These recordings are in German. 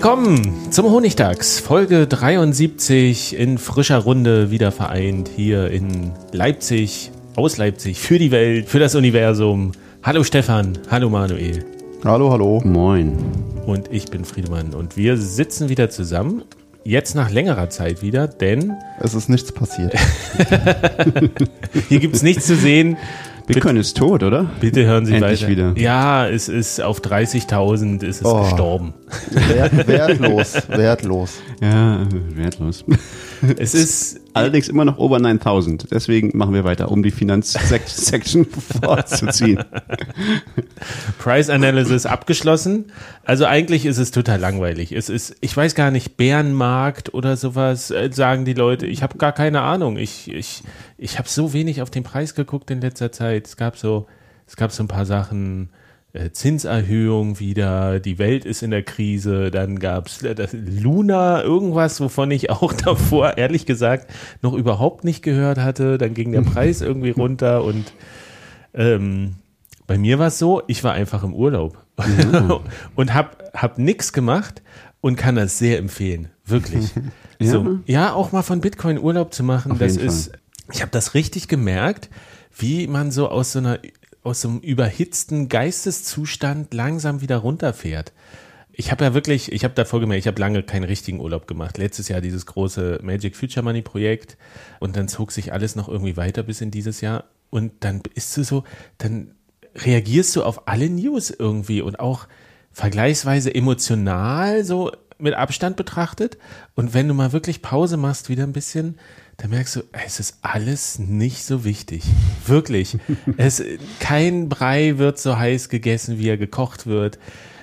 Willkommen zum Honigtags, Folge 73 in frischer Runde wieder vereint hier in Leipzig, aus Leipzig, für die Welt, für das Universum. Hallo Stefan, hallo Manuel. Hallo, hallo. Moin. Und ich bin Friedemann und wir sitzen wieder zusammen. Jetzt nach längerer Zeit wieder, denn Es ist nichts passiert. hier gibt es nichts zu sehen. Bitcoin ist tot, oder? Bitte hören Sie Endlich weiter. wieder. Ja, es ist auf 30.000 ist es Oh. gestorben. Wert, wertlos, wertlos. Ja, wertlos. Es ist Allerdings immer noch over 9000. Deswegen machen wir weiter, um die Finanzsection vorzuziehen. Price Analysis abgeschlossen. Also eigentlich ist es total langweilig. Es ist, ich weiß gar nicht, Bärenmarkt oder sowas, äh, sagen die Leute. Ich habe gar keine Ahnung. Ich, ich, ich habe so wenig auf den Preis geguckt in letzter Zeit. Es gab so, es gab so ein paar Sachen. Äh, Zinserhöhung wieder, die Welt ist in der Krise, dann gab's äh, das Luna, irgendwas, wovon ich auch davor, ehrlich gesagt, noch überhaupt nicht gehört hatte. Dann ging der Preis irgendwie runter und ähm, bei mir war es so, ich war einfach im Urlaub und hab, hab nix gemacht und kann das sehr empfehlen. Wirklich. Ja? So, ja, auch mal von Bitcoin Urlaub zu machen, Auf das ist, ich habe das richtig gemerkt, wie man so aus so einer, aus einem überhitzten Geisteszustand langsam wieder runterfährt. Ich habe ja wirklich, ich habe davor gemerkt, ich habe lange keinen richtigen Urlaub gemacht. Letztes Jahr dieses große Magic Future Money Projekt und dann zog sich alles noch irgendwie weiter bis in dieses Jahr und dann bist du so, dann reagierst du auf alle News irgendwie und auch vergleichsweise emotional so mit Abstand betrachtet und wenn du mal wirklich Pause machst wieder ein bisschen, dann merkst du, es ist alles nicht so wichtig. Wirklich. es, kein Brei wird so heiß gegessen, wie er gekocht wird.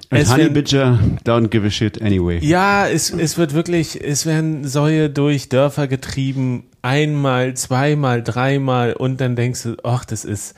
And Es Honey Bitcher don't give a shit anyway. ja, es, es wird wirklich, es werden Säue durch Dörfer getrieben, einmal, zweimal, dreimal und dann denkst du, ach, das ist,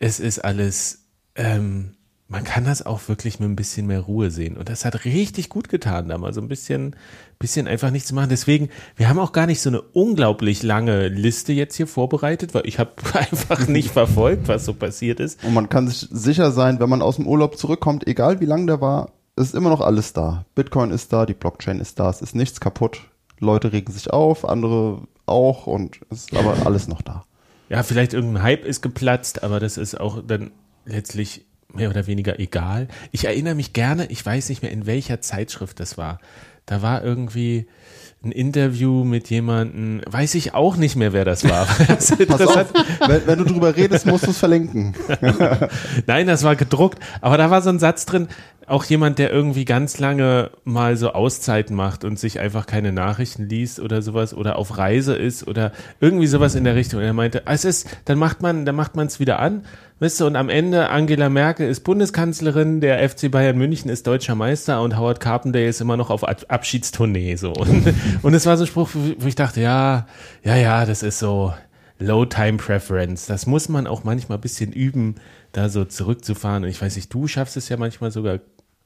es ist alles, ähm, man kann das auch wirklich mit ein bisschen mehr Ruhe sehen. Und das hat richtig gut getan, da mal so ein bisschen, bisschen einfach nichts zu machen. Deswegen, wir haben auch gar nicht so eine unglaublich lange Liste jetzt hier vorbereitet, weil ich habe einfach nicht verfolgt, was so passiert ist. Und man kann sich sicher sein, wenn man aus dem Urlaub zurückkommt, egal wie lang der war, ist immer noch alles da. Bitcoin ist da, die Blockchain ist da, es ist nichts kaputt. Leute regen sich auf, andere auch und es ist aber alles noch da. Ja, vielleicht irgendein Hype ist geplatzt, aber das ist auch dann letztlich mehr oder weniger egal. Ich erinnere mich gerne, ich weiß nicht mehr, in welcher Zeitschrift das war. Da war irgendwie ein Interview mit jemandem, weiß ich auch nicht mehr, wer das war. Das Pass auf, wenn, wenn du drüber redest, musst du es verlinken. Nein, das war gedruckt. Aber da war so ein Satz drin, auch jemand, der irgendwie ganz lange mal so Auszeiten macht und sich einfach keine Nachrichten liest oder sowas oder auf Reise ist oder irgendwie sowas in der Richtung. Und er meinte, "Ah, es ist, dann macht man, dann macht man es wieder an, weißt du, und am Ende Angela Merkel ist Bundeskanzlerin, der FC Bayern München ist deutscher Meister und Howard Carpendale ist immer noch auf Ab- Abschiedstournee, so. Und, und es war so ein Spruch, wo ich dachte, ja, ja, ja, das ist so, Low Time Preference. Das muss man auch manchmal ein bisschen üben, da so zurückzufahren. Und ich weiß nicht, du schaffst es ja manchmal sogar,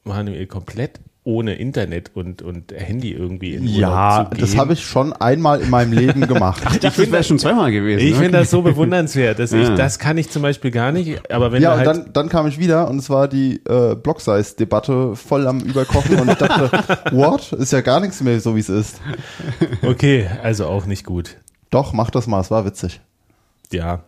Manuel, komplett ohne Internet und, und Handy irgendwie in Urlaub Ja, zu gehen. das habe ich schon einmal in meinem Leben gemacht. Ich dachte, das wäre schon zweimal gewesen. Ich ne? finde das so bewundernswert. Dass ich, Ja. das kann ich zum Beispiel gar nicht. Aber wenn Ja, halt, dann, dann kam ich wieder und es war die äh, Block-Size-Debatte voll am Überkochen und ich dachte, what? Ist ja gar nichts mehr so, wie es ist. okay, also auch nicht gut. Doch, mach das mal, es war witzig. Ja.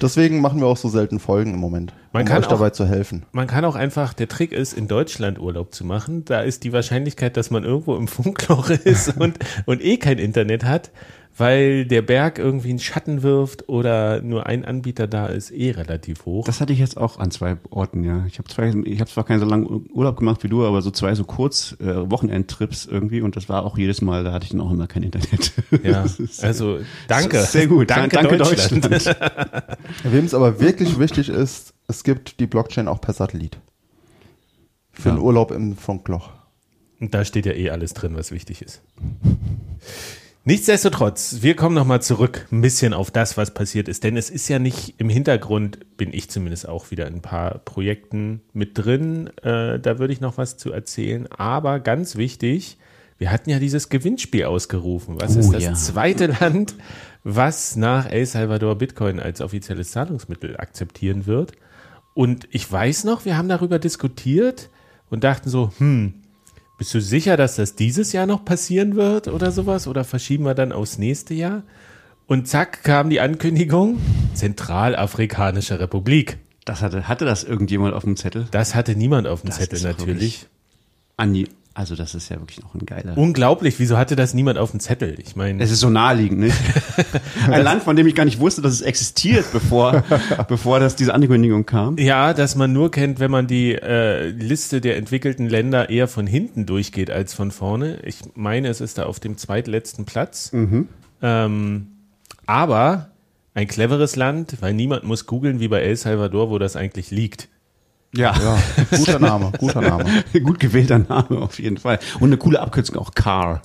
Deswegen machen wir auch so selten Folgen im Moment, Man um kann euch auch- dabei zu helfen. Man kann auch einfach, der Trick ist, in Deutschland Urlaub zu machen. Da ist die Wahrscheinlichkeit, dass man irgendwo im Funkloch ist und, und eh kein Internet hat, weil der Berg irgendwie einen Schatten wirft oder nur ein Anbieter da ist, eh relativ hoch. Das hatte ich jetzt auch an zwei Orten, ja. Ich habe zwei, ich habe zwar keinen so langen Urlaub gemacht wie du, aber so zwei so kurz äh, Wochenendtrips irgendwie und das war auch jedes Mal, da hatte ich dann auch immer kein Internet. ja, also danke. Sehr gut. Danke, Danke Deutschland. Deutschland. Wem es aber wirklich wichtig ist, es gibt die Blockchain auch per Satellit. Für Ja. den Urlaub im Funkloch. Und da steht ja eh alles drin, was wichtig ist. Nichtsdestotrotz, wir kommen nochmal zurück ein bisschen auf das, was passiert ist. Denn es ist ja nicht im Hintergrund, bin ich zumindest auch wieder in ein paar Projekten mit drin. Äh, da würde ich noch was zu erzählen. Aber ganz wichtig, wir hatten ja dieses Gewinnspiel ausgerufen. Was Oh, ist das ja. zweite Land, was nach El Salvador Bitcoin als offizielles Zahlungsmittel akzeptieren wird? Und ich weiß noch, wir haben darüber diskutiert und dachten so, hm, bist du sicher, dass das dieses Jahr noch passieren wird oder sowas? Oder verschieben wir dann aufs nächste Jahr? Und zack kam die Ankündigung, Zentralafrikanische Republik. Das hatte, hatte das irgendjemand auf dem Zettel? Das hatte niemand auf dem Das Zettel natürlich. Also das ist ja wirklich noch ein geiler. Unglaublich, wieso hatte das niemand auf dem Zettel? Ich meine, Es ist so naheliegend, nicht? Ein Land, von dem ich gar nicht wusste, dass es existiert, bevor, bevor das diese Ankündigung kam. ja, dass man nur kennt, wenn man die äh, Liste der entwickelten Länder eher von hinten durchgeht als von vorne. Ich meine, es ist da auf dem zweitletzten Platz. Ähm, aber ein cleveres Land, weil niemand muss googeln wie bei El Salvador, wo das eigentlich liegt. Ja. Ja, guter Name, guter Name. Gut gewählter Name auf jeden Fall. Und eine coole Abkürzung auch CAR.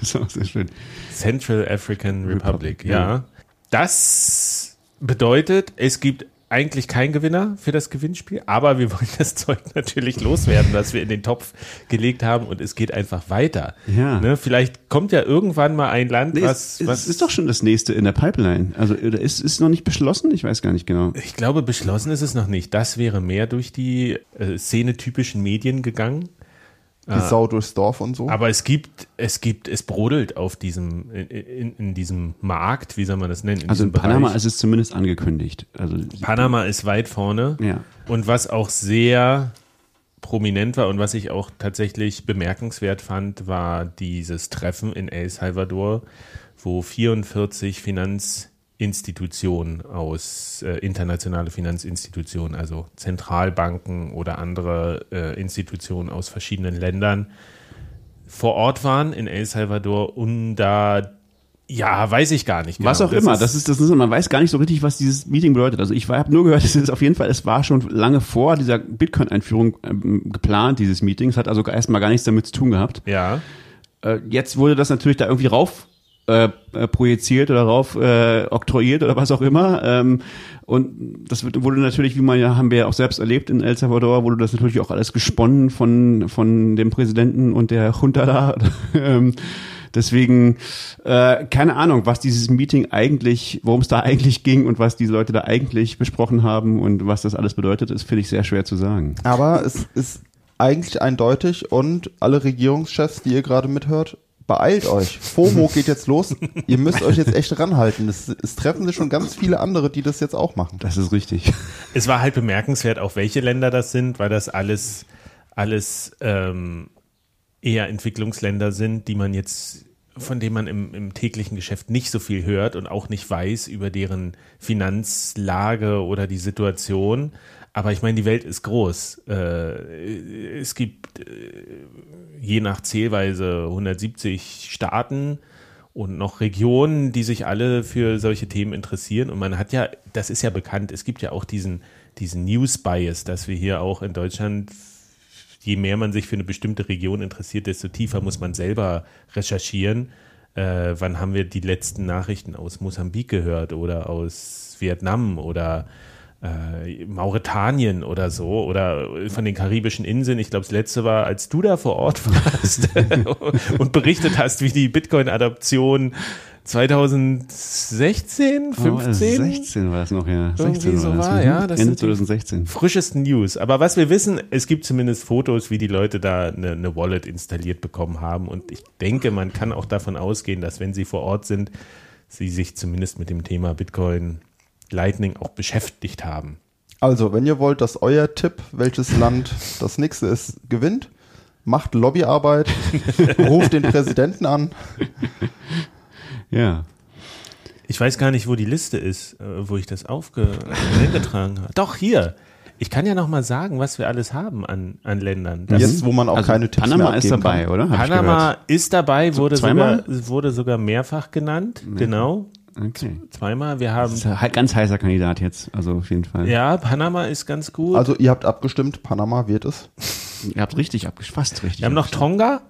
Das ist auch sehr schön. Central African Republic, Republic, ja. ja. Das bedeutet, es gibt eigentlich keinen Gewinner für das Gewinnspiel, aber wir wollen das Zeug natürlich loswerden, was wir in den Topf gelegt haben und es geht einfach weiter. Ja. Ne, vielleicht kommt ja irgendwann mal ein Land, Nee, was, es, was es ist doch schon das nächste in der Pipeline. Also oder ist ist noch nicht beschlossen? Ich weiß gar nicht genau. ich glaube, beschlossen ist es noch nicht. Das wäre mehr durch die äh, szenetypischen Medien gegangen. Die Sau durchs Dorf und so. Aber es gibt, es gibt, es brodelt auf diesem, in, in, in diesem Markt, wie soll man das nennen? In Also in Panama Bereich. ist es zumindest angekündigt. Also Panama ist weit vorne. Ja. Und was auch sehr prominent war und was ich auch tatsächlich bemerkenswert fand, war dieses Treffen in El Salvador, wo 44 Finanzinstitutionen aus, äh, internationale Finanzinstitutionen, also Zentralbanken oder andere äh, Institutionen aus verschiedenen Ländern vor Ort waren in El Salvador, um da, ja, weiß ich gar nicht. Was genau. auch immer, das ist, das ist, man weiß gar nicht so richtig, was dieses Meeting bedeutet. Also ich habe nur gehört, es ist auf jeden Fall, es war schon lange vor dieser Bitcoin-Einführung ähm, geplant, dieses Meeting. Es hat also erstmal gar nichts damit zu tun gehabt. Ja. Äh, jetzt wurde das natürlich da irgendwie rauf äh, äh, projiziert oder rauf äh, oktroyiert oder was auch immer. Ähm, und das wurde natürlich, wie man ja, haben wir ja auch selbst erlebt in El Salvador, wurde das natürlich auch alles gesponnen von, von dem Präsidenten und der Junta da. ähm, deswegen, äh, keine Ahnung, was dieses Meeting eigentlich, worum es da eigentlich ging und was diese Leute da eigentlich besprochen haben und was das alles bedeutet, ist, finde ich, sehr schwer zu sagen. Aber es ist eigentlich eindeutig und alle Regierungschefs, die ihr gerade mithört, beeilt euch. FOMO geht jetzt los. Ihr müsst euch jetzt echt ranhalten. Es, es treffen sich schon ganz viele andere, die das jetzt auch machen. Das ist richtig. Es war halt bemerkenswert, auch welche Länder das sind, weil das alles, alles ähm, eher Entwicklungsländer sind, die man jetzt, von denen man im, im täglichen Geschäft nicht so viel hört und auch nicht weiß über deren Finanzlage oder die Situation. Aber ich meine, die Welt ist groß. Äh, es gibt äh, je nach Zählweise 170 Staaten und noch Regionen, die sich alle für solche Themen interessieren. Und man hat ja, das ist ja bekannt, es gibt ja auch diesen, diesen News-Bias, dass wir hier auch in Deutschland, je mehr man sich für eine bestimmte Region interessiert, desto tiefer muss man selber recherchieren. Äh, wann haben wir die letzten Nachrichten aus Mosambik gehört oder aus Vietnam oder äh, Mauretanien oder so oder von den karibischen Inseln. Ich glaube, das letzte war, als du da vor Ort warst und berichtet hast, wie die Bitcoin-Adoption 2016, 15 16 war es noch, ja. Irgendwie 16 so war war, mhm. ja, das Ende sind die- 2016. frischesten News. Aber was wir wissen, es gibt zumindest Fotos, wie die Leute da eine, eine Wallet installiert bekommen haben. Und ich denke, man kann auch davon ausgehen, dass wenn sie vor Ort sind, sie sich zumindest mit dem Thema Bitcoin Lightning auch beschäftigt haben. Also, wenn ihr wollt, dass euer Tipp, welches Land das nächste ist, gewinnt, macht Lobbyarbeit, ruft den Präsidenten an. Ja. Ich weiß gar nicht, wo die Liste ist, äh, wo ich das aufge eingetragen habe. Doch, hier. Ich kann ja noch mal sagen, was wir alles haben an, an Ländern. Das Jetzt, wo man auch Also keine Tipps Panama mehr ist dabei, kann. oder? Hab Panama ist dabei, wurde sogar, wurde sogar mehrfach genannt. Genau. Okay. Zweimal. Wir haben, Das ist ein ganz heißer Kandidat jetzt, also auf jeden Fall. ja, Panama ist ganz gut. Also, ihr habt abgestimmt, Panama wird es. Ihr habt richtig abgesch fast richtig. wir haben noch abgestimmt. Tonga.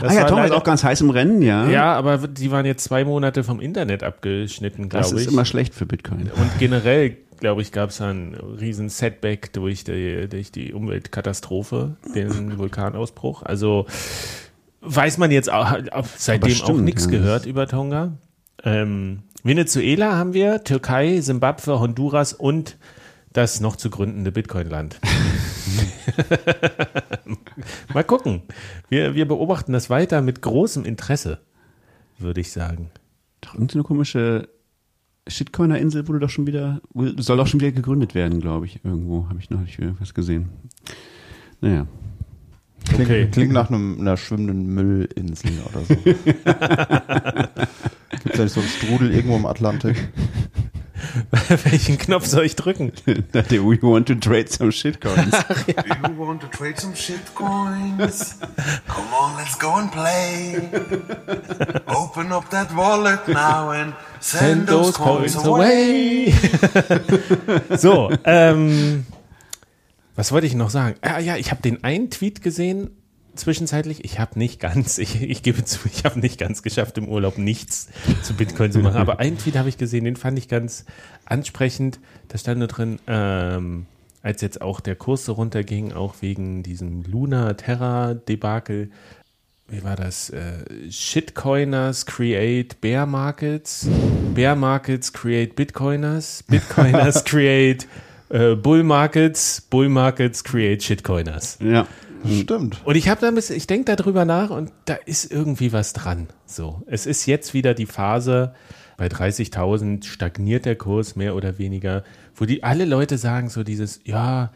Das Ah ja, war Tonga ist auch ganz heiß im Rennen, ja. Ja, aber die waren jetzt zwei Monate vom Internet abgeschnitten, das glaube ist ich. immer schlecht für Bitcoin. Und generell, glaube ich, gab es einen riesen Setback durch die, durch die Umweltkatastrophe, den Vulkanausbruch. Also weiß man jetzt auch, seitdem auch stimmt, nichts ja. gehört über Tonga. Ähm, Venezuela haben wir, Türkei, Simbabwe, Honduras und das noch zu gründende Bitcoin-Land. Mal gucken. Wir, wir beobachten das weiter mit großem Interesse, würde ich sagen. Doch irgendeine komische Shitcoiner-Insel wurde doch schon wieder, soll doch schon wieder gegründet werden, glaube ich. Irgendwo habe ich noch nicht was gesehen. Naja. Klingt, Okay. klingt nach einem, einer schwimmenden Müllinsel oder so. Gibt es ja nicht so einen Strudel irgendwo im Atlantik? Welchen Knopf soll ich drücken? Do we want to trade some shitcoins? Do you want to trade some shitcoins? Come on, let's go and play. Open up that wallet now and send, those coins away. so, ähm, was wollte ich noch sagen? Ah, ja, ich habe den einen Tweet gesehen, zwischenzeitlich. Ich habe nicht ganz, ich, ich gebe zu, ich habe nicht ganz geschafft, im Urlaub nichts zu Bitcoin zu machen. Aber einen Tweet habe ich gesehen, den fand ich ganz ansprechend. Da stand nur drin, ähm, als jetzt auch der Kurs so runterging, auch wegen diesem Luna Terra Debakel. Wie war das? Äh, Shitcoiners create Bear Markets. Bear Markets create Bitcoiners. Bitcoiners create äh, Bull Markets. Bull Markets create Shitcoiners. ja. Stimmt. Und ich habe da ein bisschen, ich denke darüber nach und da ist irgendwie was dran. So, es ist jetzt wieder die Phase, bei 30.000 stagniert der Kurs mehr oder weniger, wo die alle Leute sagen so dieses, ja,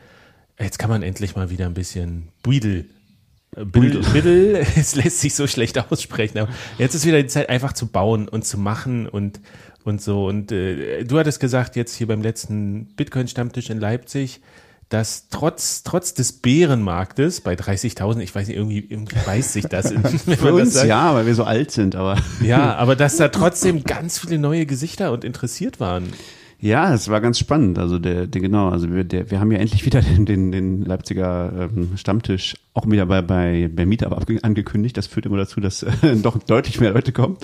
jetzt kann man endlich mal wieder ein bisschen Buidel. äh, Biddle, Biddle, es lässt sich so schlecht aussprechen, aber jetzt ist wieder die Zeit, einfach zu bauen und zu machen und, und so. Und äh, du hattest gesagt, jetzt hier beim letzten Bitcoin-Stammtisch in Leipzig, dass trotz, trotz des Bärenmarktes bei 30.000, ich weiß nicht, irgendwie, irgendwie weiß sich das. Für das uns sagt. ja, weil wir so alt sind, aber Ja, aber dass da trotzdem ganz viele neue Gesichter und interessiert waren. Ja, es war ganz spannend. Also der, der genau, also wir, der, wir haben ja endlich wieder den, den, den Leipziger ähm, Stammtisch auch wieder bei bei bei Meetup angekündigt. Das führt immer dazu, dass äh, doch deutlich mehr Leute kommen.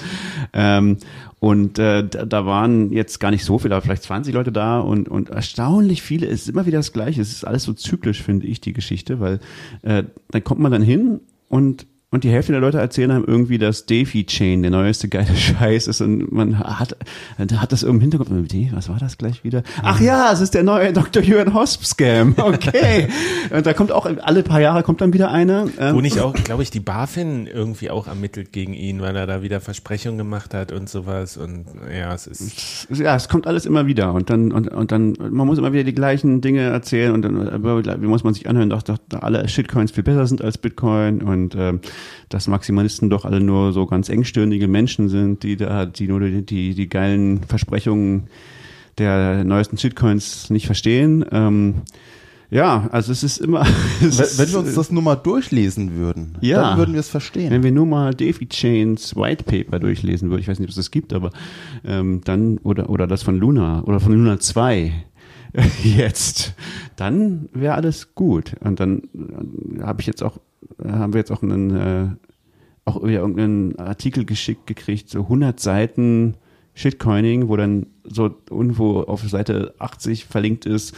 Ähm, und äh, da, da waren jetzt gar nicht so viele, aber vielleicht 20 Leute da und und erstaunlich viele. Es ist immer wieder das Gleiche. Es ist alles so zyklisch, finde ich, die Geschichte, weil äh, dann kommt man dann hin und und die Hälfte der Leute erzählen einem irgendwie, dass DeFi-Chain der neueste geile Scheiß ist und man hat, hat das irgendwie im Hintergrund. Was war das gleich wieder? Ach ja, es ist der neue Dr. Jürgen Hosp Scam. Okay. und da kommt auch, alle paar Jahre kommt dann wieder einer. Ähm, Wo nicht auch, glaube ich, die BaFin irgendwie auch ermittelt gegen ihn, weil er da wieder Versprechungen gemacht hat und sowas. Und ja, es ist. ja, es kommt alles immer wieder und dann und, und dann man muss immer wieder die gleichen Dinge erzählen und dann äh, wie muss man sich anhören, dass doch alle Shitcoins viel besser sind als Bitcoin und ähm, dass Maximalisten doch alle nur so ganz engstirnige Menschen sind, die da die nur die die, die geilen Versprechungen der neuesten Shitcoins nicht verstehen. Ähm, ja, also es ist immer es Wenn, ist, wenn wir uns das nur mal durchlesen würden, Ja. dann würden wir es verstehen. wenn wir nur mal DeFi Chains White Paper durchlesen würden, ich weiß nicht, ob es das gibt, aber ähm, dann oder oder das von Luna oder von Luna 2 jetzt, dann wäre alles gut. Und dann äh, habe ich jetzt auch haben wir jetzt auch einen äh, auch irgendeinen Artikel geschickt gekriegt, so 100 Seiten Shitcoining, wo dann so irgendwo auf Seite 80 verlinkt ist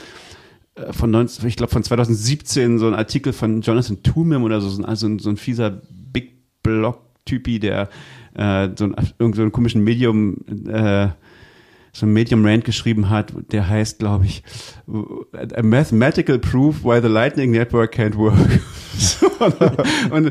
äh, von 19, ich glaube von 2017 so ein Artikel von Jonathan Tumim oder so, so ein- also ein- so ein fieser Big Block Typi, der äh, so ein, irgend so einen komischen Medium äh, so ein Medium Rant geschrieben hat, der heißt, glaube ich, A Mathematical Proof Why the Lightning Network Can't Work. So, und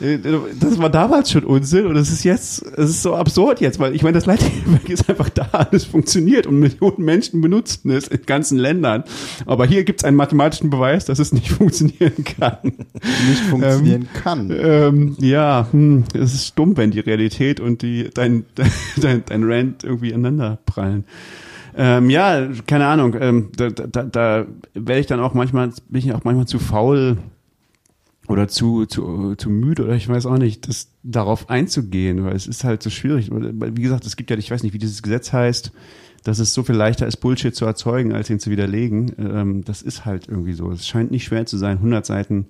äh, das war damals schon Unsinn und es ist jetzt, es ist so absurd jetzt, weil ich meine, das Lightning Network ist einfach da, es funktioniert und Millionen Menschen benutzen es in ganzen Ländern. Aber hier gibt es einen mathematischen Beweis, dass es nicht funktionieren kann. Nicht funktionieren kann. Ähm, ja, hm, es ist dumm, wenn die Realität und die dein, dein, dein Rant irgendwie aneinander prallen. Ähm, ja, keine Ahnung. Ähm, da da, da werde ich dann auch manchmal, bin ich auch manchmal zu faul oder zu, zu, zu müde oder ich weiß auch nicht, das darauf einzugehen, weil es ist halt so schwierig. Wie gesagt, es gibt ja, ich weiß nicht, wie dieses Gesetz heißt, dass es so viel leichter ist, Bullshit zu erzeugen, als ihn zu widerlegen. Ähm, das ist halt irgendwie so. Es scheint nicht schwer zu sein, 100 Seiten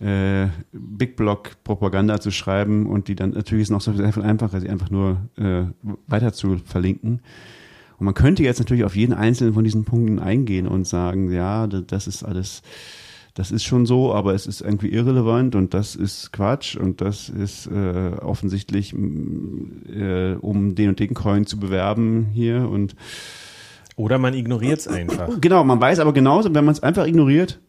äh, Big Block Propaganda zu schreiben und die dann natürlich ist noch so viel einfacher, sie einfach nur äh, weiter zu verlinken. Und man könnte jetzt natürlich auf jeden einzelnen von diesen Punkten eingehen und sagen, ja, das ist alles, das ist schon so, aber es ist irgendwie irrelevant und das ist Quatsch und das ist äh, offensichtlich, äh, um den und den Coin zu bewerben hier und Oder man ignoriert es einfach. genau, man weiß aber genauso, wenn man es einfach ignoriert,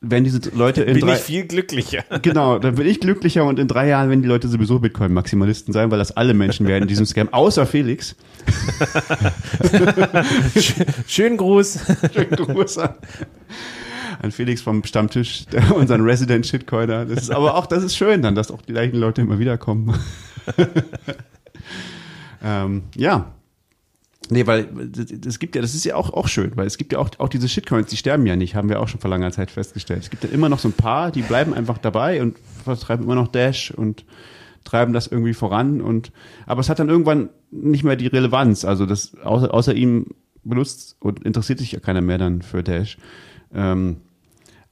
wenn diese Leute in Bin drei, ich viel glücklicher. Genau, dann bin ich glücklicher und in drei Jahren werden die Leute sowieso Bitcoin-Maximalisten sein, weil das alle Menschen werden in diesem Scam, außer Felix. Schönen Gruß. Schönen Gruß an, an Felix vom Stammtisch, unseren Resident Shitcoiner. Das ist aber auch, das ist schön dann, dass auch die gleichen Leute immer wieder kommen. ähm, ja. Nee, weil es gibt ja, das ist ja auch, auch schön, weil es gibt ja auch, auch diese Shitcoins, die sterben ja nicht, haben wir auch schon vor langer Zeit festgestellt. Es gibt ja immer noch so ein paar, die bleiben einfach dabei und vertreiben immer noch Dash und treiben das irgendwie voran und aber es hat dann irgendwann nicht mehr die Relevanz. Also das außer, außer ihm benutzt und interessiert sich ja keiner mehr dann für Dash. Ähm,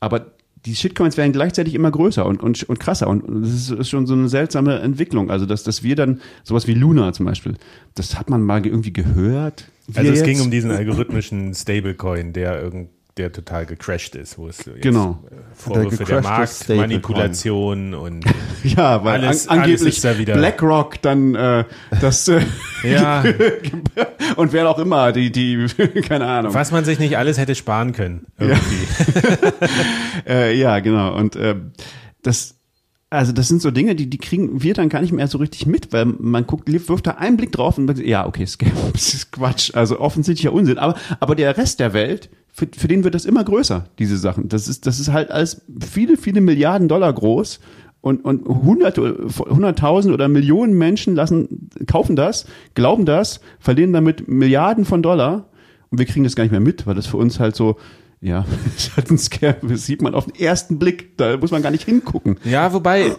aber die Shitcoins werden gleichzeitig immer größer und, und, und krasser und das ist, ist schon so eine seltsame Entwicklung. Also dass, dass wir dann sowas wie Luna zum Beispiel, das hat man mal irgendwie gehört. Wir Also es jetzt- ging um diesen algorithmischen Stablecoin, der irgend der total gecrashed ist, wo es jetzt Genau. äh, Vorwürfe der gecrashte Marktmanipulation und Ja, weil Alles- an, angeblich alles ist da wieder- BlackRock dann äh, das äh, ja, und wer auch immer, die, die, keine Ahnung. was man sich nicht alles hätte sparen können. Irgendwie. Äh, ja, genau. Und äh, das, also das sind so Dinge, die, die kriegen wir dann gar nicht mehr so richtig mit, weil man guckt, wirft da einen Blick drauf und sagt, ja, okay, Scam, das ist Quatsch, also offensichtlicher Unsinn. Aber, aber der Rest der Welt, für, für den wird das immer größer, diese Sachen. Das ist, das ist halt alles viele, viele Milliarden Dollar groß. Und, und hunderte, hunderttausend oder Millionen Menschen lassen, kaufen das, glauben das, verlieren damit Milliarden von Dollar und wir kriegen das gar nicht mehr mit, weil das für uns halt so, ja, ist halt ein Scam, das sieht man auf den ersten Blick, da muss man gar nicht hingucken. Ja, wobei,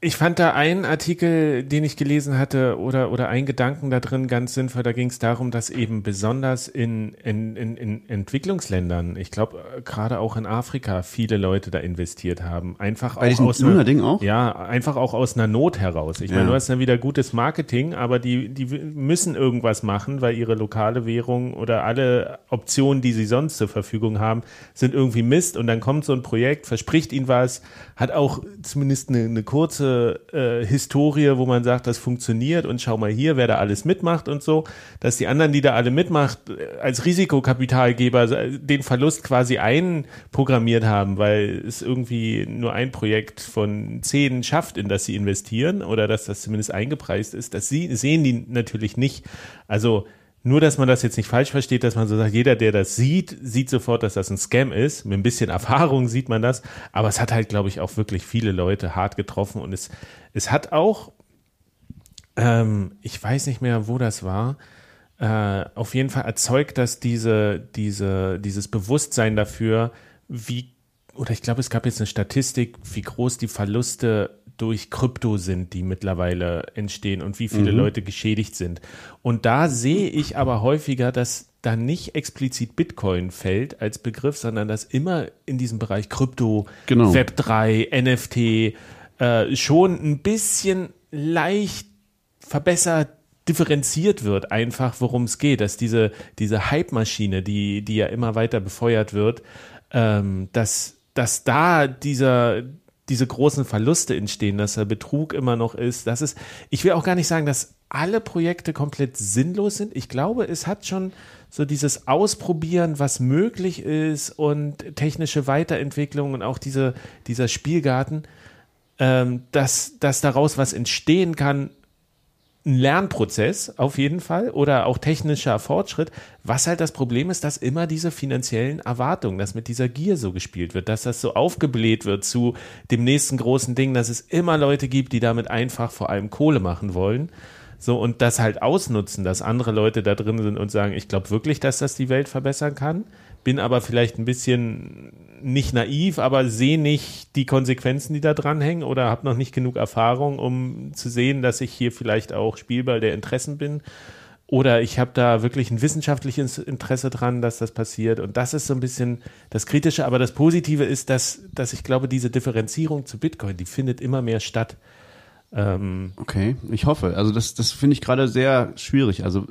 ich fand da einen Artikel, den ich gelesen hatte, oder, oder einen Gedanken da drin ganz sinnvoll. Da ging es darum, dass eben besonders in, in, in, in Entwicklungsländern, ich glaube gerade auch in Afrika, viele Leute da investiert haben. Einfach Bei auch aus einer, Luna-Ding auch? Ja, einfach auch aus einer Not heraus. Ich meine, Ja. du hast dann wieder gutes Marketing, aber die, die müssen irgendwas machen, weil ihre lokale Währung oder alle Optionen, die sie sonst zur Verfügung haben, sind irgendwie Mist. Und dann kommt so ein Projekt, verspricht ihnen was, hat auch zumindest eine, eine kurze äh, Historie, wo man sagt, das funktioniert und schau mal hier, wer da alles mitmacht und so, dass die anderen, die da alle mitmacht, äh, als Risikokapitalgeber äh, den Verlust quasi einprogrammiert haben, weil es irgendwie nur ein Projekt von zehn schafft, in das sie investieren oder dass das zumindest eingepreist ist. Das sie, sehen die natürlich nicht. Also nur, dass man das jetzt nicht falsch versteht, dass man so sagt, jeder, der das sieht, sieht sofort, dass das ein Scam ist. Mit ein bisschen Erfahrung sieht man das. Aber es hat halt, glaube ich, auch wirklich viele Leute hart getroffen. Und es, es hat auch, ähm, ich weiß nicht mehr, wo das war, äh, auf jeden Fall erzeugt das diese, diese, dieses Bewusstsein dafür, wie, oder ich glaube, es gab jetzt eine Statistik, wie groß die Verluste durch Krypto sind, die mittlerweile entstehen und wie viele Leute geschädigt sind. Und da sehe ich aber häufiger, dass da nicht explizit Bitcoin fällt als Begriff, sondern dass immer in diesem Bereich Krypto, Genau. Web 3, NFT äh, schon ein bisschen leicht verbessert differenziert wird, einfach worum es geht, dass diese, diese Hype-Maschine, die, die ja immer weiter befeuert wird, ähm, dass, dass da dieser, diese großen Verluste entstehen, dass der Betrug immer noch ist. Das ist, ich will auch gar nicht sagen, dass alle Projekte komplett sinnlos sind. Ich glaube, es hat schon so dieses Ausprobieren, was möglich ist und technische Weiterentwicklung und auch diese, dieser Spielgarten, ähm, dass, dass daraus was entstehen kann, ein Lernprozess auf jeden Fall oder auch technischer Fortschritt. Was halt das Problem ist, dass immer diese finanziellen Erwartungen, dass mit dieser Gier so gespielt wird, dass das so aufgebläht wird zu dem nächsten großen Ding, dass es immer Leute gibt, die damit einfach vor allem Kohle machen wollen. So, und das halt ausnutzen, dass andere Leute da drin sind und sagen, ich glaube wirklich, dass das die Welt verbessern kann, bin aber vielleicht ein bisschen nicht naiv, aber sehe nicht die Konsequenzen, die da dranhängen oder habe noch nicht genug Erfahrung, um zu sehen, dass ich hier vielleicht auch Spielball der Interessen bin. Oder ich habe da wirklich ein wissenschaftliches Interesse dran, dass das passiert. Und das ist so ein bisschen das Kritische. Aber das Positive ist, dass, dass ich glaube, diese Differenzierung zu Bitcoin, die findet immer mehr statt. Ähm, okay, ich hoffe. Also das, das finde ich gerade sehr schwierig. Also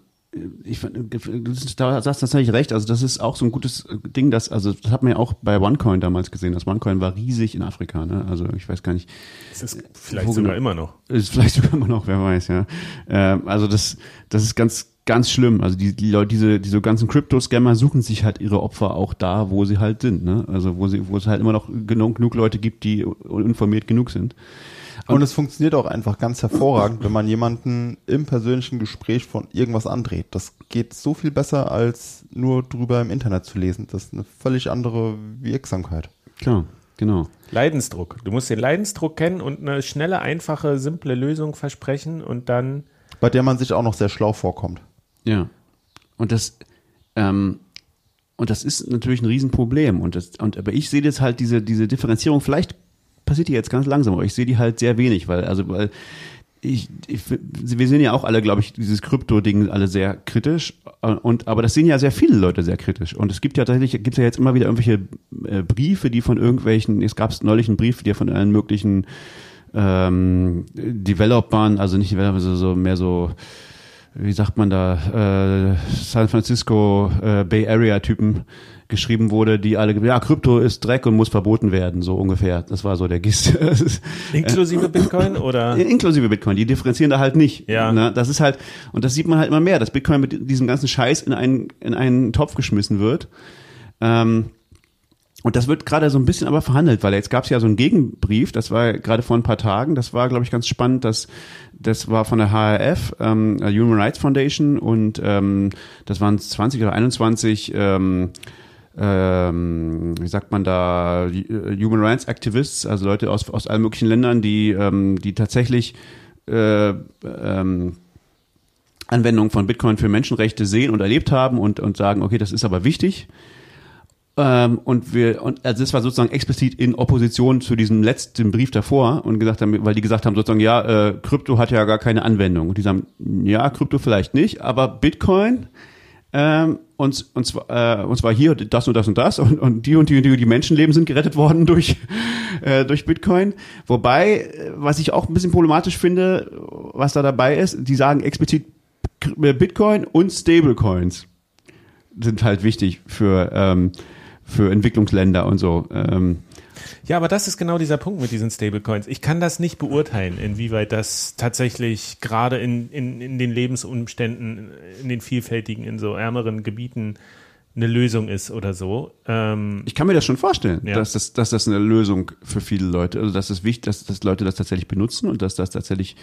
ich du sagst tatsächlich recht, also das ist auch so ein gutes Ding, das, also das hat man ja auch bei OneCoin damals gesehen. Das OneCoin war riesig in Afrika, ne? Also ich weiß gar nicht. Ist vielleicht sogar genau, immer noch. Ist vielleicht sogar immer noch, wer weiß, ja. Ähm, also das, das ist ganz, ganz schlimm. Also die, die Leute, diese, diese ganzen Crypto-Scammer suchen sich halt ihre Opfer auch da, wo sie halt sind, ne? Also wo sie, wo es halt immer noch genug, genug Leute gibt, die informiert genug sind. Und es funktioniert auch einfach ganz hervorragend, wenn man jemanden im persönlichen Gespräch von irgendwas andreht. Das geht so viel besser, als nur drüber im Internet zu lesen. Das ist eine völlig andere Wirksamkeit. Klar, genau. Leidensdruck. Du musst den Leidensdruck kennen und eine schnelle, einfache, simple Lösung versprechen und dann. Bei der man sich auch noch sehr schlau vorkommt. Ja. Und das, ähm, und das ist natürlich ein Riesenproblem. Und das, und aber ich sehe jetzt halt diese, diese Differenzierung vielleicht passiert die jetzt ganz langsam, aber ich sehe die halt sehr wenig, weil, also, weil ich, ich, wir sehen ja auch alle, glaube ich, dieses Krypto-Ding alle sehr kritisch. Und, aber das sehen ja sehr viele Leute sehr kritisch. Und es gibt ja tatsächlich, gibt ja jetzt immer wieder irgendwelche äh, Briefe, die von irgendwelchen, es gab neulich einen Brief, der von allen möglichen ähm, Developern, also nicht Developer, so, so mehr so, wie sagt man da, äh, San Francisco äh, Bay Area Typen geschrieben wurde, die alle, ja, Krypto ist Dreck und muss verboten werden, so ungefähr. Das war so der Gist. Inklusive Bitcoin oder? Inklusive Bitcoin. Die differenzieren da halt nicht. Ja. Ne? Das ist halt, und das sieht man halt immer mehr, dass Bitcoin mit diesem ganzen Scheiß in einen, in einen Topf geschmissen wird. Ähm, und das wird gerade so ein bisschen aber verhandelt, weil jetzt gab es ja so einen Gegenbrief, das war gerade vor ein paar Tagen, das war, glaube ich, ganz spannend, dass das war von der HRF, ähm, Human Rights Foundation und ähm, das waren 20 oder 21 ähm, ähm, wie sagt man da, Human Rights Activists, also Leute aus, aus allen möglichen Ländern, die, ähm, die tatsächlich äh, ähm, Anwendung von Bitcoin für Menschenrechte sehen und erlebt haben und, und sagen, okay, das ist aber wichtig. Ähm, und wir, und also das war sozusagen explizit in Opposition zu diesem letzten Brief davor und gesagt haben, weil die gesagt haben sozusagen, ja, äh, Krypto hat ja gar keine Anwendung. Und die sagen, ja, Krypto vielleicht nicht, aber Bitcoin ähm, und, und, zwar, äh, und zwar hier das und das und das und, und die und die und die, die Menschenleben sind gerettet worden durch, äh, durch Bitcoin. Wobei, äh, was ich auch ein bisschen problematisch finde, was da dabei ist, die sagen explizit Bitcoin und Stablecoins sind halt wichtig für, ähm, für Entwicklungsländer und so. Ähm, ja, aber das ist genau dieser Punkt mit diesen Stablecoins. Ich kann das nicht beurteilen, inwieweit das tatsächlich gerade in, in, in den Lebensumständen, in den vielfältigen, in so ärmeren Gebieten eine Lösung ist oder so. Ähm, ich kann mir das schon vorstellen, ja. dass, das, dass das eine Lösung für viele Leute, also dass es wichtig, dass, dass Leute das tatsächlich benutzen und dass das tatsächlich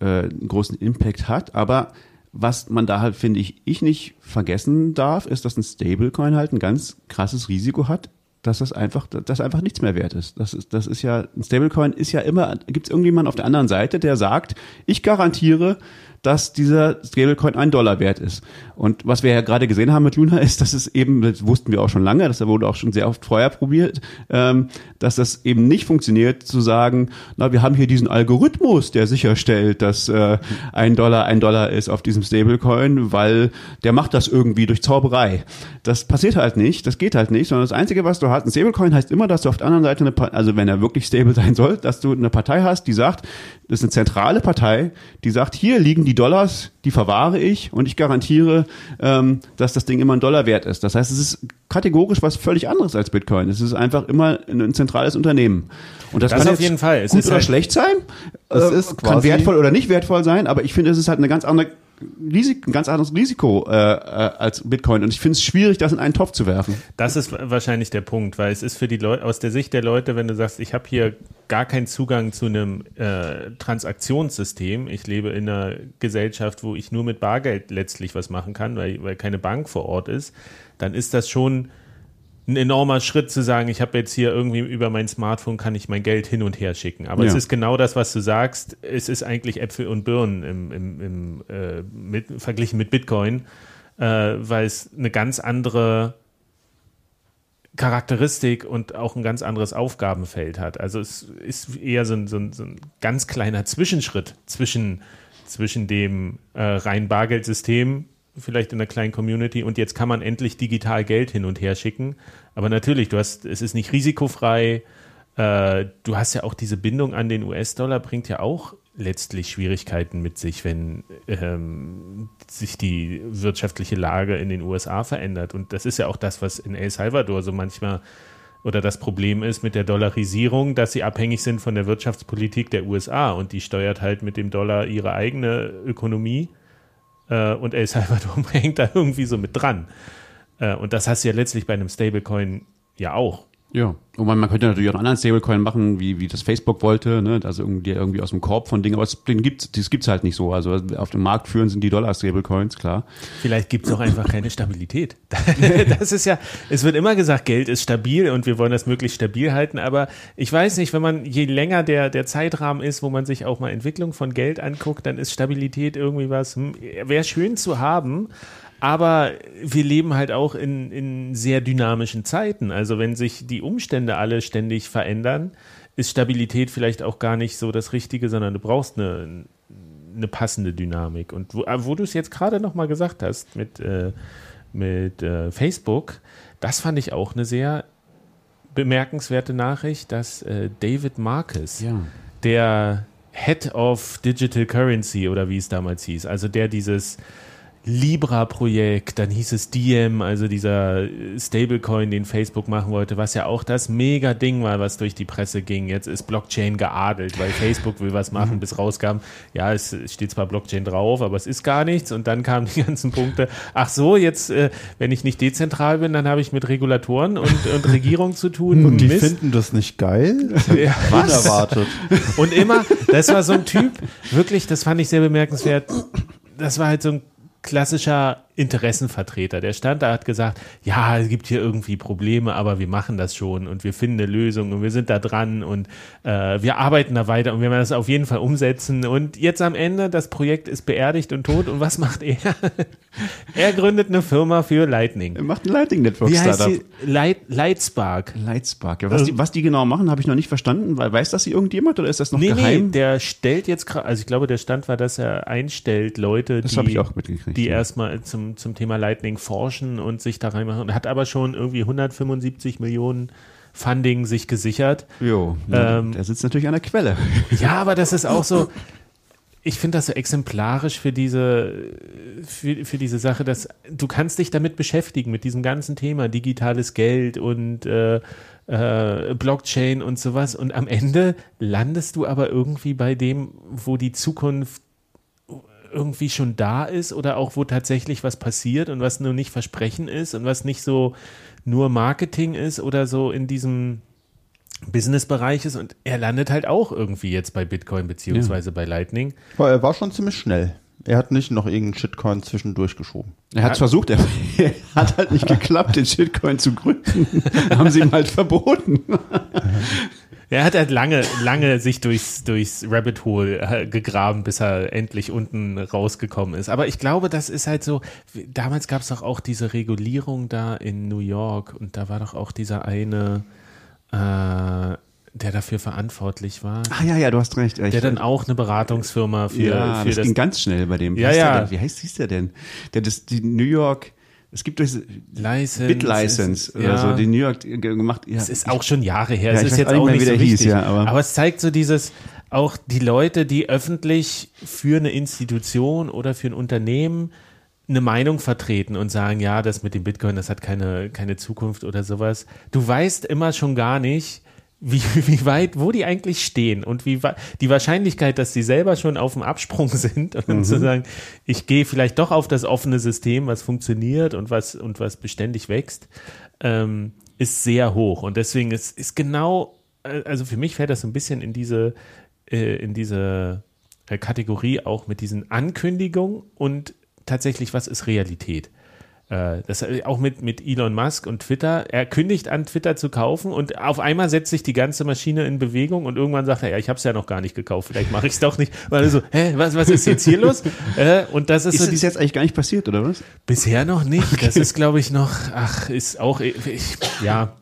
äh, einen großen Impact hat. Aber was man da halt, finde ich, ich nicht vergessen darf, ist, dass ein Stablecoin halt ein ganz krasses Risiko hat, dass das einfach, dass einfach nichts mehr wert ist. Das ist, das ist ja, ein Stablecoin ist ja immer, gibt es irgendjemand auf der anderen Seite, der sagt, ich garantiere, dass dieser Stablecoin ein Dollar wert ist. Und was wir ja gerade gesehen haben mit Luna ist, dass es eben, das wussten wir auch schon lange, das wurde auch schon sehr oft vorher probiert, ähm, dass das eben nicht funktioniert, zu sagen, na, wir haben hier diesen Algorithmus, der sicherstellt, dass äh, ein Dollar ein Dollar ist auf diesem Stablecoin, weil der macht das irgendwie durch Zauberei. Das passiert halt nicht, das geht halt nicht, sondern das Einzige, was du hast, ein Stablecoin heißt immer, dass du auf der anderen Seite eine, also wenn er wirklich stable sein soll, dass du eine Partei hast, die sagt, das ist eine zentrale Partei, die sagt, hier liegen die Dollars, die verwahre ich und ich garantiere, ähm, dass das Ding immer ein Dollar wert ist. Das heißt, es ist kategorisch was völlig anderes als Bitcoin. Es ist einfach immer ein, ein zentrales Unternehmen. Und das, Das kann auf jeden Fall. Es gut oder halt- schlecht sein. Es äh, ist kann quasi- wertvoll oder nicht wertvoll sein, aber ich finde, es ist halt eine ganz andere Risik, ein ganz anderes Risiko äh, äh, als Bitcoin. Und ich finde es schwierig, das in einen Topf zu werfen. Das ist wahrscheinlich der Punkt, weil es ist für die Leute, aus der Sicht der Leute, wenn du sagst, ich habe hier gar keinen Zugang zu einem äh, Transaktionssystem, ich lebe in einer Gesellschaft, wo ich nur mit Bargeld letztlich was machen kann, weil, weil keine Bank vor Ort ist, dann ist das schon ein enormer Schritt zu sagen, ich habe jetzt hier irgendwie über mein Smartphone kann ich mein Geld hin und her schicken. Aber es Ja. ist genau das, was du sagst. Es ist eigentlich Äpfel und Birnen im, im, im, äh, mit, verglichen mit Bitcoin, äh, weil es eine ganz andere Charakteristik und auch ein ganz anderes Aufgabenfeld hat. Also es ist eher so ein, so ein, so ein ganz kleiner Zwischenschritt zwischen, zwischen dem äh, rein Bargeldsystem, vielleicht in einer kleinen Community, und jetzt kann man endlich digital Geld hin und her schicken. Aber natürlich, du hast, es ist nicht risikofrei. Äh, du hast ja auch diese Bindung an den US-Dollar, bringt ja auch letztlich Schwierigkeiten mit sich, wenn ähm, sich die wirtschaftliche Lage in den USA verändert. Und das ist ja auch das, was in El Salvador so manchmal oder das Problem ist mit der Dollarisierung, dass sie abhängig sind von der Wirtschaftspolitik der USA und die steuert halt mit dem Dollar ihre eigene Ökonomie äh, und El Salvador hängt da irgendwie so mit dran. Äh, und das hast du ja letztlich bei einem Stablecoin ja auch. Ja, und man, man könnte natürlich auch einen anderen Stablecoin machen, wie, wie das Facebook wollte, ne? also irgendwie, irgendwie aus dem Korb von Dingen, aber es, den gibt's, das gibt's halt nicht so. Also auf dem Markt führen sind die Dollar-Stablecoins, klar. Vielleicht gibt es auch einfach keine Stabilität. Das ist ja, es wird immer gesagt, Geld ist stabil und wir wollen das möglichst stabil halten, aber ich weiß nicht, wenn man, je länger der, der Zeitrahmen ist, wo man sich auch mal Entwicklung von Geld anguckt, dann ist Stabilität irgendwie was, hm, wäre schön zu haben, aber wir leben halt auch in, in sehr dynamischen Zeiten. Also wenn sich die Umstände alle ständig verändern, ist Stabilität vielleicht auch gar nicht so das Richtige, sondern du brauchst eine, eine passende Dynamik. Und wo, wo du es jetzt gerade noch mal gesagt hast mit, äh, mit äh, Facebook, das fand ich auch eine sehr bemerkenswerte Nachricht, dass äh, David Marcus, Ja. der Head of Digital Currency oder wie es damals hieß, also der dieses Libra-Projekt, dann hieß es Diem, also dieser Stablecoin, den Facebook machen wollte, was ja auch das Mega-Ding war, was durch die Presse ging. Jetzt ist Blockchain geadelt, weil Facebook will was machen, bis rauskam, ja, es steht zwar Blockchain drauf, aber es ist gar nichts. Und dann kamen die ganzen Punkte, ach so, jetzt, äh, wenn ich nicht dezentral bin, dann habe ich mit Regulatoren und, und Regierung zu tun. Und die Mist. finden das nicht geil? Ja, Unerwartet. und immer, das war so ein Typ, wirklich, das fand ich sehr bemerkenswert. Das war halt so ein klassischer Interessenvertreter. Der stand da, hat gesagt, ja, es gibt hier irgendwie Probleme, aber wir machen das schon und wir finden eine Lösung und wir sind da dran und äh, wir arbeiten da weiter und wir werden das auf jeden Fall umsetzen. Und jetzt am Ende, das Projekt ist beerdigt und tot. Und was macht er? er gründet eine Firma für Lightning. Er macht ein Lightning Network Wie heißt Startup. die? Light, Lightspark. Lightspark. Ja, was, die, was die genau machen, habe ich noch nicht verstanden. Weil, weiß das irgendjemand oder ist das noch Nee, geheim? nee, der stellt jetzt gerade, also ich glaube, der Stand war, dass er einstellt Leute, Das die, ich auch mitgekriegt, die ja. erstmal zum, zum Thema Lightning forschen und sich da reinmachen. Und hat aber schon irgendwie 175 Millionen Funding sich gesichert. jo, Ähm, der sitzt natürlich an der Quelle. Ja, aber das ist auch so, ich finde das so exemplarisch für diese, für, für diese Sache, dass du kannst dich damit beschäftigen, mit diesem ganzen Thema digitales Geld und äh, äh, Blockchain und sowas. Und am Ende landest du aber irgendwie bei dem, wo die Zukunft irgendwie schon da ist oder auch wo tatsächlich was passiert und was nur nicht Versprechen ist und was nicht so nur Marketing ist oder so in diesem Businessbereich ist und er landet halt auch irgendwie jetzt bei Bitcoin beziehungsweise bei Lightning. Aber er war schon ziemlich schnell. Er hat nicht noch irgendeinen Shitcoin zwischendurch geschoben. Er hat es versucht, er hat halt nicht geklappt, den Shitcoin zu gründen. Haben sie ihm halt verboten. Er hat halt lange, lange sich durchs, durchs Rabbit Hole äh, gegraben, bis er endlich unten rausgekommen ist. Aber ich glaube, das ist halt so, damals gab es doch auch diese Regulierung da in New York und da war doch auch dieser eine, äh, der dafür verantwortlich war, Ah ja, ja, du hast recht. Ich, der dann auch eine Beratungsfirma für, ja, für das, das ging ganz schnell bei dem. Ja, der ja. denn? Wie heißt hieß der denn? Der das die New York Es gibt diese License. Bit-License oder ja. so, die New York ge- gemacht. Ja, Es ist auch schon Jahre her. Ja, es ist jetzt auch nicht mehr, so der hieß, wichtig. ja, aber- es zeigt so dieses, auch die Leute, die öffentlich für eine Institution oder für ein Unternehmen eine Meinung vertreten und sagen, ja, das mit dem Bitcoin, das hat keine, keine Zukunft oder sowas. Du weißt immer schon gar nicht, wie, wie weit, wo die eigentlich stehen und wie die Wahrscheinlichkeit, dass sie selber schon auf dem Absprung sind und zu sagen, ich gehe vielleicht doch auf das offene System, was funktioniert und was und was beständig wächst, ähm, ist sehr hoch und deswegen ist ist genau, äh, also für mich fällt das so ein bisschen in diese äh, in diese äh, Kategorie auch mit diesen Ankündigungen und tatsächlich, was ist Realität? Äh, Das äh, auch mit, mit Elon Musk und Twitter. Er kündigt an, Twitter zu kaufen und auf einmal setzt sich die ganze Maschine in Bewegung und irgendwann sagt er, ja, ich habe es ja noch gar nicht gekauft, vielleicht mache ich es doch nicht. Weil er so, hä, was, was ist jetzt hier los? Äh, Und das ist, ist so das jetzt eigentlich gar nicht passiert, oder was? Bisher noch nicht. Das ist, glaube ich, noch, ach, ist auch, ich, ja,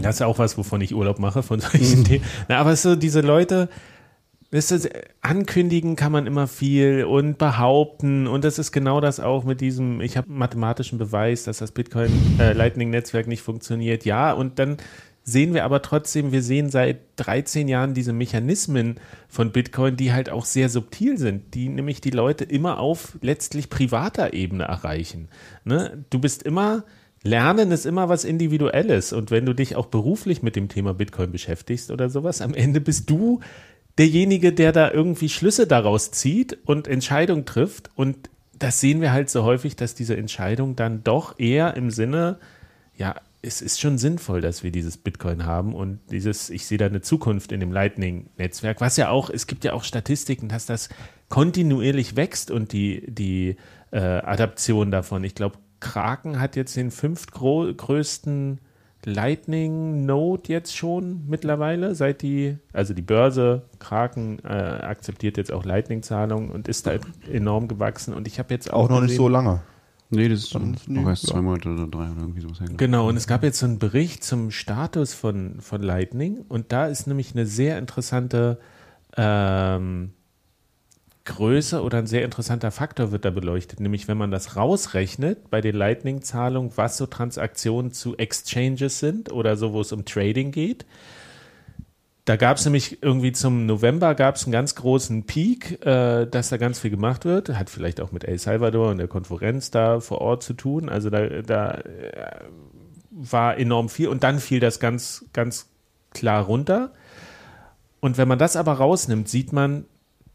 das ist auch was, wovon ich Urlaub mache, von solchen Themen. Na, aber so diese Leute, Weißt du, ankündigen kann man immer viel und behaupten und das ist genau das auch mit diesem, ich habe mathematischen Beweis, dass das Bitcoin-Lightning-Netzwerk nicht funktioniert. Ja, und dann sehen wir aber trotzdem, wir sehen seit 13 Jahren diese Mechanismen von Bitcoin, die halt auch sehr subtil sind, die nämlich die Leute immer auf letztlich privater Ebene erreichen. Ne? Du bist immer, Lernen ist immer was Individuelles und wenn du dich auch beruflich mit dem Thema Bitcoin beschäftigst oder sowas, am Ende bist du derjenige, der da irgendwie Schlüsse daraus zieht und Entscheidungen trifft und das sehen wir halt so häufig, dass diese Entscheidung dann doch eher im Sinne, ja, es ist schon sinnvoll, dass wir dieses Bitcoin haben und dieses, ich sehe da eine Zukunft in dem Lightning-Netzwerk, was ja auch, es gibt ja auch Statistiken, dass das kontinuierlich wächst und die, die äh, Adaption davon. Ich glaube, Kraken hat jetzt den fünftgrößten Lightning-Node jetzt schon mittlerweile, seit die, also die Börse Kraken äh, akzeptiert jetzt auch Lightning-Zahlungen und ist da enorm gewachsen und ich habe jetzt auch, Auch noch nicht gesehen- so lange. Nee, das ist noch nie- erst zwei Monate oder drei oder irgendwie sowas. Genau, und es gab jetzt so einen Bericht zum Status von, von Lightning und da ist nämlich eine sehr interessante ähm, Größe oder ein sehr interessanter Faktor wird da beleuchtet, nämlich wenn man das rausrechnet bei den Lightning-Zahlungen, was so Transaktionen zu Exchanges sind oder so, wo es um Trading geht. Da gab es nämlich irgendwie zum November gab es einen ganz großen Peak, äh, dass da ganz viel gemacht wird. Hat vielleicht auch mit El Salvador und der Konferenz da vor Ort zu tun. Also da, da äh, war enorm viel und dann fiel das ganz, ganz klar runter. Und wenn man das aber rausnimmt, sieht man,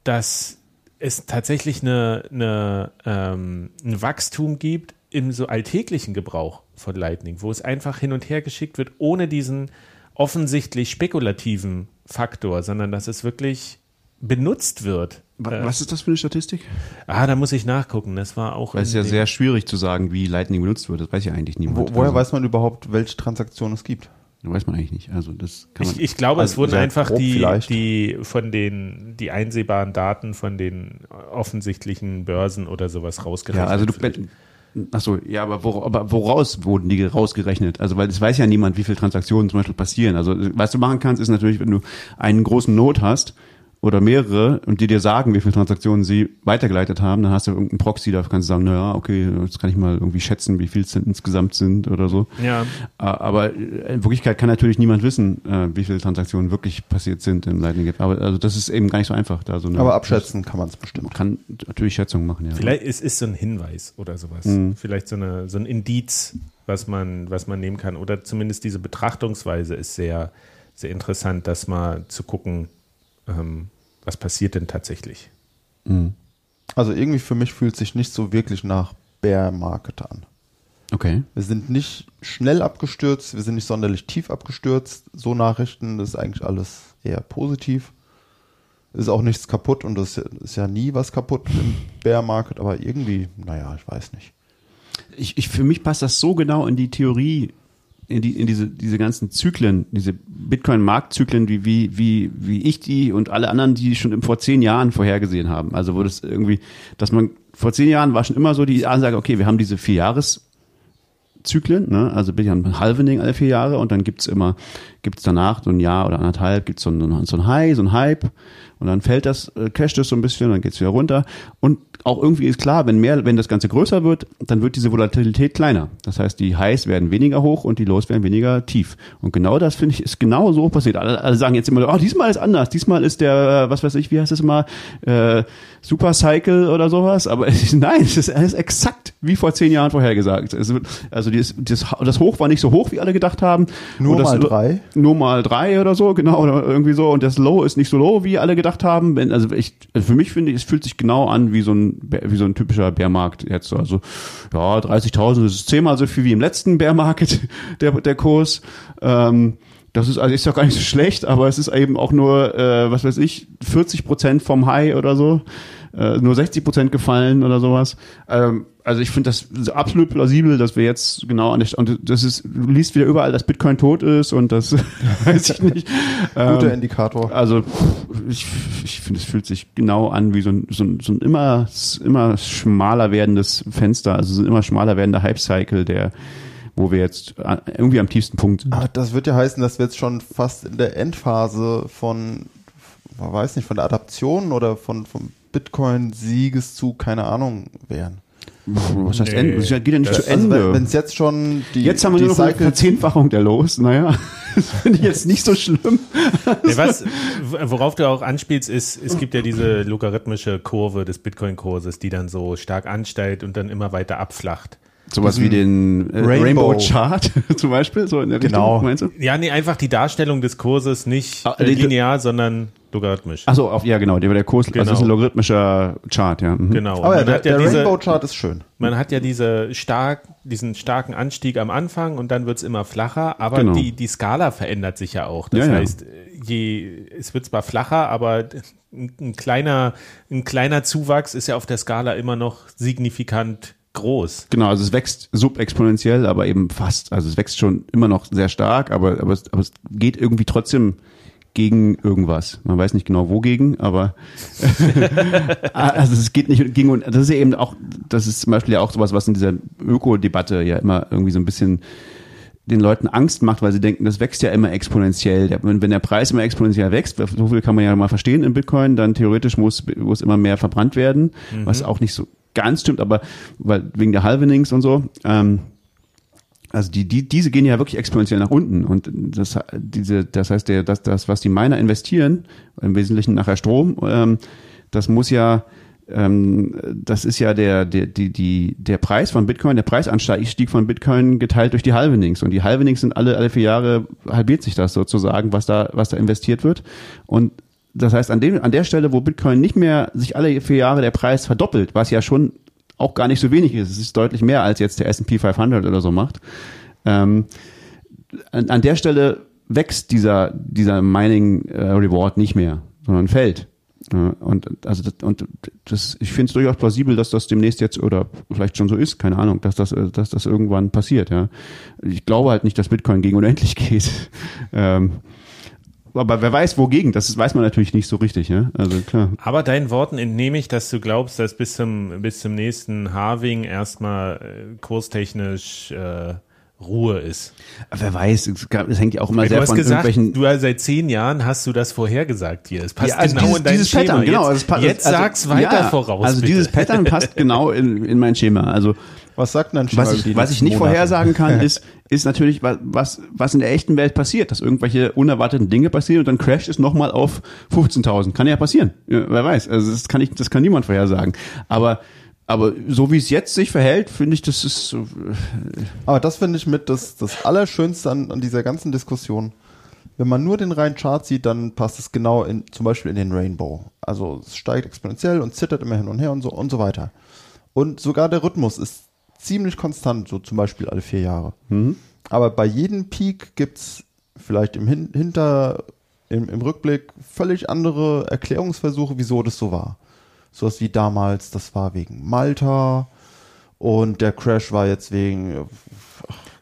dass es tatsächlich eine, eine, ähm, ein Wachstum gibt im so alltäglichen Gebrauch von Lightning, wo es einfach hin und her geschickt wird, ohne diesen offensichtlich spekulativen Faktor, sondern dass es wirklich benutzt wird. Wa- Was ist das für eine Statistik? Ah, da muss ich nachgucken. Das war auch. Weil es ist ja sehr schwierig zu sagen, wie Lightning benutzt wird. Das weiß ja eigentlich niemand. Wo, woher also, weiß man überhaupt, welche Transaktionen es gibt? Weiß man eigentlich nicht. Also das kann man. Ich, ich glaube, es Also wurden sehr einfach die, vielleicht. die von den die einsehbaren Daten von den offensichtlichen Börsen oder sowas rausgerechnet. ja, also du. Ach so, ja, aber, wor aber woraus wurden die rausgerechnet? Also, weil es weiß ja niemand, wie viele Transaktionen zum Beispiel passieren. Also, was du machen kannst, ist natürlich, wenn du einen großen Node hast oder mehrere und die dir sagen, wie viele Transaktionen sie weitergeleitet haben, dann hast du irgendeinen Proxy, da kannst du sagen, naja, okay, jetzt kann ich mal irgendwie schätzen, wie viel es denn insgesamt sind oder so. Ja. Äh, Aber in Wirklichkeit kann natürlich niemand wissen, äh, wie viele Transaktionen wirklich passiert sind im Lightning Gap. Aber also das ist eben gar nicht so einfach, da so eine. Aber abschätzen kann man es bestimmt. Man kann natürlich Schätzungen machen, ja. Vielleicht ist, ist so ein Hinweis oder sowas. Mhm. Vielleicht so, eine, so ein Indiz, was man, was man nehmen kann. Oder zumindest diese Betrachtungsweise ist sehr, sehr interessant, das mal zu gucken, ähm, was passiert denn tatsächlich. Also irgendwie für mich fühlt sich nicht so wirklich nach Bear Market an. Okay. Wir sind nicht schnell abgestürzt, wir sind nicht sonderlich tief abgestürzt. So Nachrichten, das ist eigentlich alles eher positiv. Ist auch nichts kaputt und das ist ja nie was kaputt im Bear Market, aber irgendwie, naja, ich weiß nicht. ich, ich, für mich passt das so genau in die Theorie, in, die, in diese, diese ganzen Zyklen, diese Bitcoin-Marktzyklen, wie, wie, wie, wie ich die und alle anderen, die schon vor zehn Jahren vorhergesehen haben. Also wo das irgendwie, dass man vor zehn Jahren war schon immer so die Ansage, okay, wir haben diese vier Jahres Zyklen, ne? also bin ich ein Halvening alle vier Jahre und dann gibt's immer, gibt's danach so ein Jahr oder anderthalb, gibt's so ein, so ein High, so ein Hype und dann fällt das, äh, crasht das so ein bisschen, dann geht's wieder runter und auch irgendwie ist klar, wenn mehr, wenn das Ganze größer wird, dann wird diese Volatilität kleiner. Das heißt, die Highs werden weniger hoch und die Lows werden weniger tief. Und genau das finde ich ist genau so passiert. Alle, alle sagen jetzt immer, oh, diesmal ist anders. Diesmal ist der, äh, was weiß ich, wie heißt es mal, äh, Super Cycle oder sowas. Aber es ist, nein, es ist, es ist exakt wie vor zehn Jahren vorhergesagt. Es wird, also dieses, das, Hoch war nicht so hoch, wie alle gedacht haben. Nur mal drei? Nur mal drei oder so, genau, oder irgendwie so. Und das Low ist nicht so low, wie alle gedacht haben. Also ich, also für mich finde ich, es fühlt sich genau an wie so ein, wie so ein typischer Bärmarkt jetzt. Also, ja, 30.000 das ist zehnmal so viel wie im letzten Bärmarkt, der, der Kurs. Ähm, das ist, also ist doch gar nicht so schlecht, aber es ist eben auch nur, äh, was weiß ich, 40 Prozent vom High oder so. Äh, nur 60 Prozent gefallen oder sowas. Ähm, also ich finde das absolut plausibel, dass wir jetzt genau an der, St- und das ist, du liest wieder überall, dass Bitcoin tot ist und das weiß ich nicht. Guter Ähm, Indikator. also ich, ich finde, es fühlt sich genau an wie so ein, so ein, so ein immer, immer schmaler werdendes Fenster, also so ein immer schmaler werdender Hype-Cycle, der, wo wir jetzt äh, irgendwie am tiefsten Punkt sind. Aber das wird ja heißen, dass wir jetzt schon fast in der Endphase von, weiß nicht, von der Adaption oder von, vom Bitcoin-Siegeszug, keine Ahnung, wären. Was heißt Nee, Ende? Das geht ja nicht das- zu Also Ende. wenn es jetzt schon die, jetzt haben wir die nur noch eine Verzehnfachung der Los. Naja, das finde ich jetzt nicht so schlimm. Nee, was, worauf du auch anspielst, ist, es gibt ja diese logarithmische Kurve des Bitcoin-Kurses, die dann so stark ansteigt und dann immer weiter abflacht. Sowas wie den äh, Rainbow. Rainbow Chart zum Beispiel, so in der Genau. Richtung, meinst du? Ja, nee, einfach die Darstellung des Kurses nicht Ah, äh, die- linear, sondern logarithmisch. Ach so, auf, ja genau, der, der Kurs, also das ist ein Genau. logarithmischer Chart, ja. Mhm. Genau. Aber ja, man, der, ja der diese, Rainbow-Chart ist schön. man hat ja diese stark, diesen starken Anstieg am Anfang und dann wird's immer flacher, aber Genau. die, die Skala verändert sich ja auch. Das Ja, ja. heißt, je, es wird zwar flacher, aber ein, ein kleiner, ein kleiner Zuwachs ist ja auf der Skala immer noch signifikant groß. Genau, also es wächst subexponentiell, aber eben fast. Also es wächst schon immer noch sehr stark, aber, aber, es, aber es geht irgendwie trotzdem gegen irgendwas. Man weiß nicht genau wogegen, aber also es geht nicht gegen und das ist ja eben auch, das ist zum Beispiel ja auch sowas, was in dieser Öko-Debatte ja immer irgendwie so ein bisschen den Leuten Angst macht, weil sie denken, das wächst ja immer exponentiell. Wenn, wenn der Preis immer exponentiell wächst, so viel kann man ja mal verstehen in Bitcoin, dann theoretisch muss, muss immer mehr verbrannt werden, was auch nicht so ganz stimmt, aber weil wegen der Halvenings und so. Ähm, also die, die, diese gehen ja wirklich exponentiell nach unten und das, diese, das heißt, der, das, das, was die Miner investieren, im Wesentlichen nachher Strom, ähm, das muss ja, ähm, das ist ja der, der, die, die, der Preis von Bitcoin, der Preisanstieg von Bitcoin geteilt durch die Halvenings und die Halvenings sind alle, alle vier Jahre halbiert sich das sozusagen, was da, was da investiert wird und das heißt, an, dem, an der Stelle, wo Bitcoin nicht mehr sich alle vier Jahre der Preis verdoppelt, was ja schon auch gar nicht so wenig ist, es ist deutlich mehr, als jetzt der S&P 500 oder so macht, ähm, an, an der Stelle wächst dieser, dieser Mining äh, Reward nicht mehr, sondern fällt. Und also das, und das, ich finde es durchaus plausibel, dass das demnächst jetzt oder vielleicht schon so ist, keine Ahnung, dass das, äh, dass das irgendwann passiert. Ja, ich glaube halt nicht, dass Bitcoin gegen unendlich geht. Ähm, aber wer weiß wogegen, das weiß man natürlich nicht so richtig. Ja, also klar. Aber deinen Worten entnehme ich, dass du glaubst, dass bis zum, bis zum nächsten Halving erstmal äh, kurstechnisch äh, Ruhe ist. Wer weiß, es, hängt ja auch immer Du sehr hast von gesagt, irgendwelchen du hast seit zehn Jahren hast du das vorhergesagt hier. Es passt Ja, also genau dieses, in dein dieses Schema. Pattern, genau. Jetzt, es pa- jetzt also, sag's weiter ja, voraus. Also bitte. dieses Pattern passt genau in, in mein Schema. Also Was sagt denn dein Schema was ich, was ich nicht Monate? vorhersagen kann, ist, ist natürlich, was, was, was in der echten Welt passiert, dass irgendwelche unerwarteten Dinge passieren und dann crasht es nochmal auf 15.000. Kann ja passieren. Ja, wer weiß. Also das kann ich, das kann niemand vorhersagen. Aber, aber so wie es jetzt sich verhält, finde ich, das ist so, Aber das finde ich mit das, das Allerschönste an, an dieser ganzen Diskussion. Wenn man nur den reinen Chart sieht, dann passt es genau in, zum Beispiel in den Rainbow. Also es steigt exponentiell und zittert immer hin und her und so und so weiter. Und sogar der Rhythmus ist ziemlich konstant, so zum Beispiel alle vier Jahre. Aber bei jedem Peak gibt's vielleicht im Hin Hinter, im, im Rückblick völlig andere Erklärungsversuche, wieso das so war. Sowas wie damals, das war wegen Malta und der Crash war jetzt wegen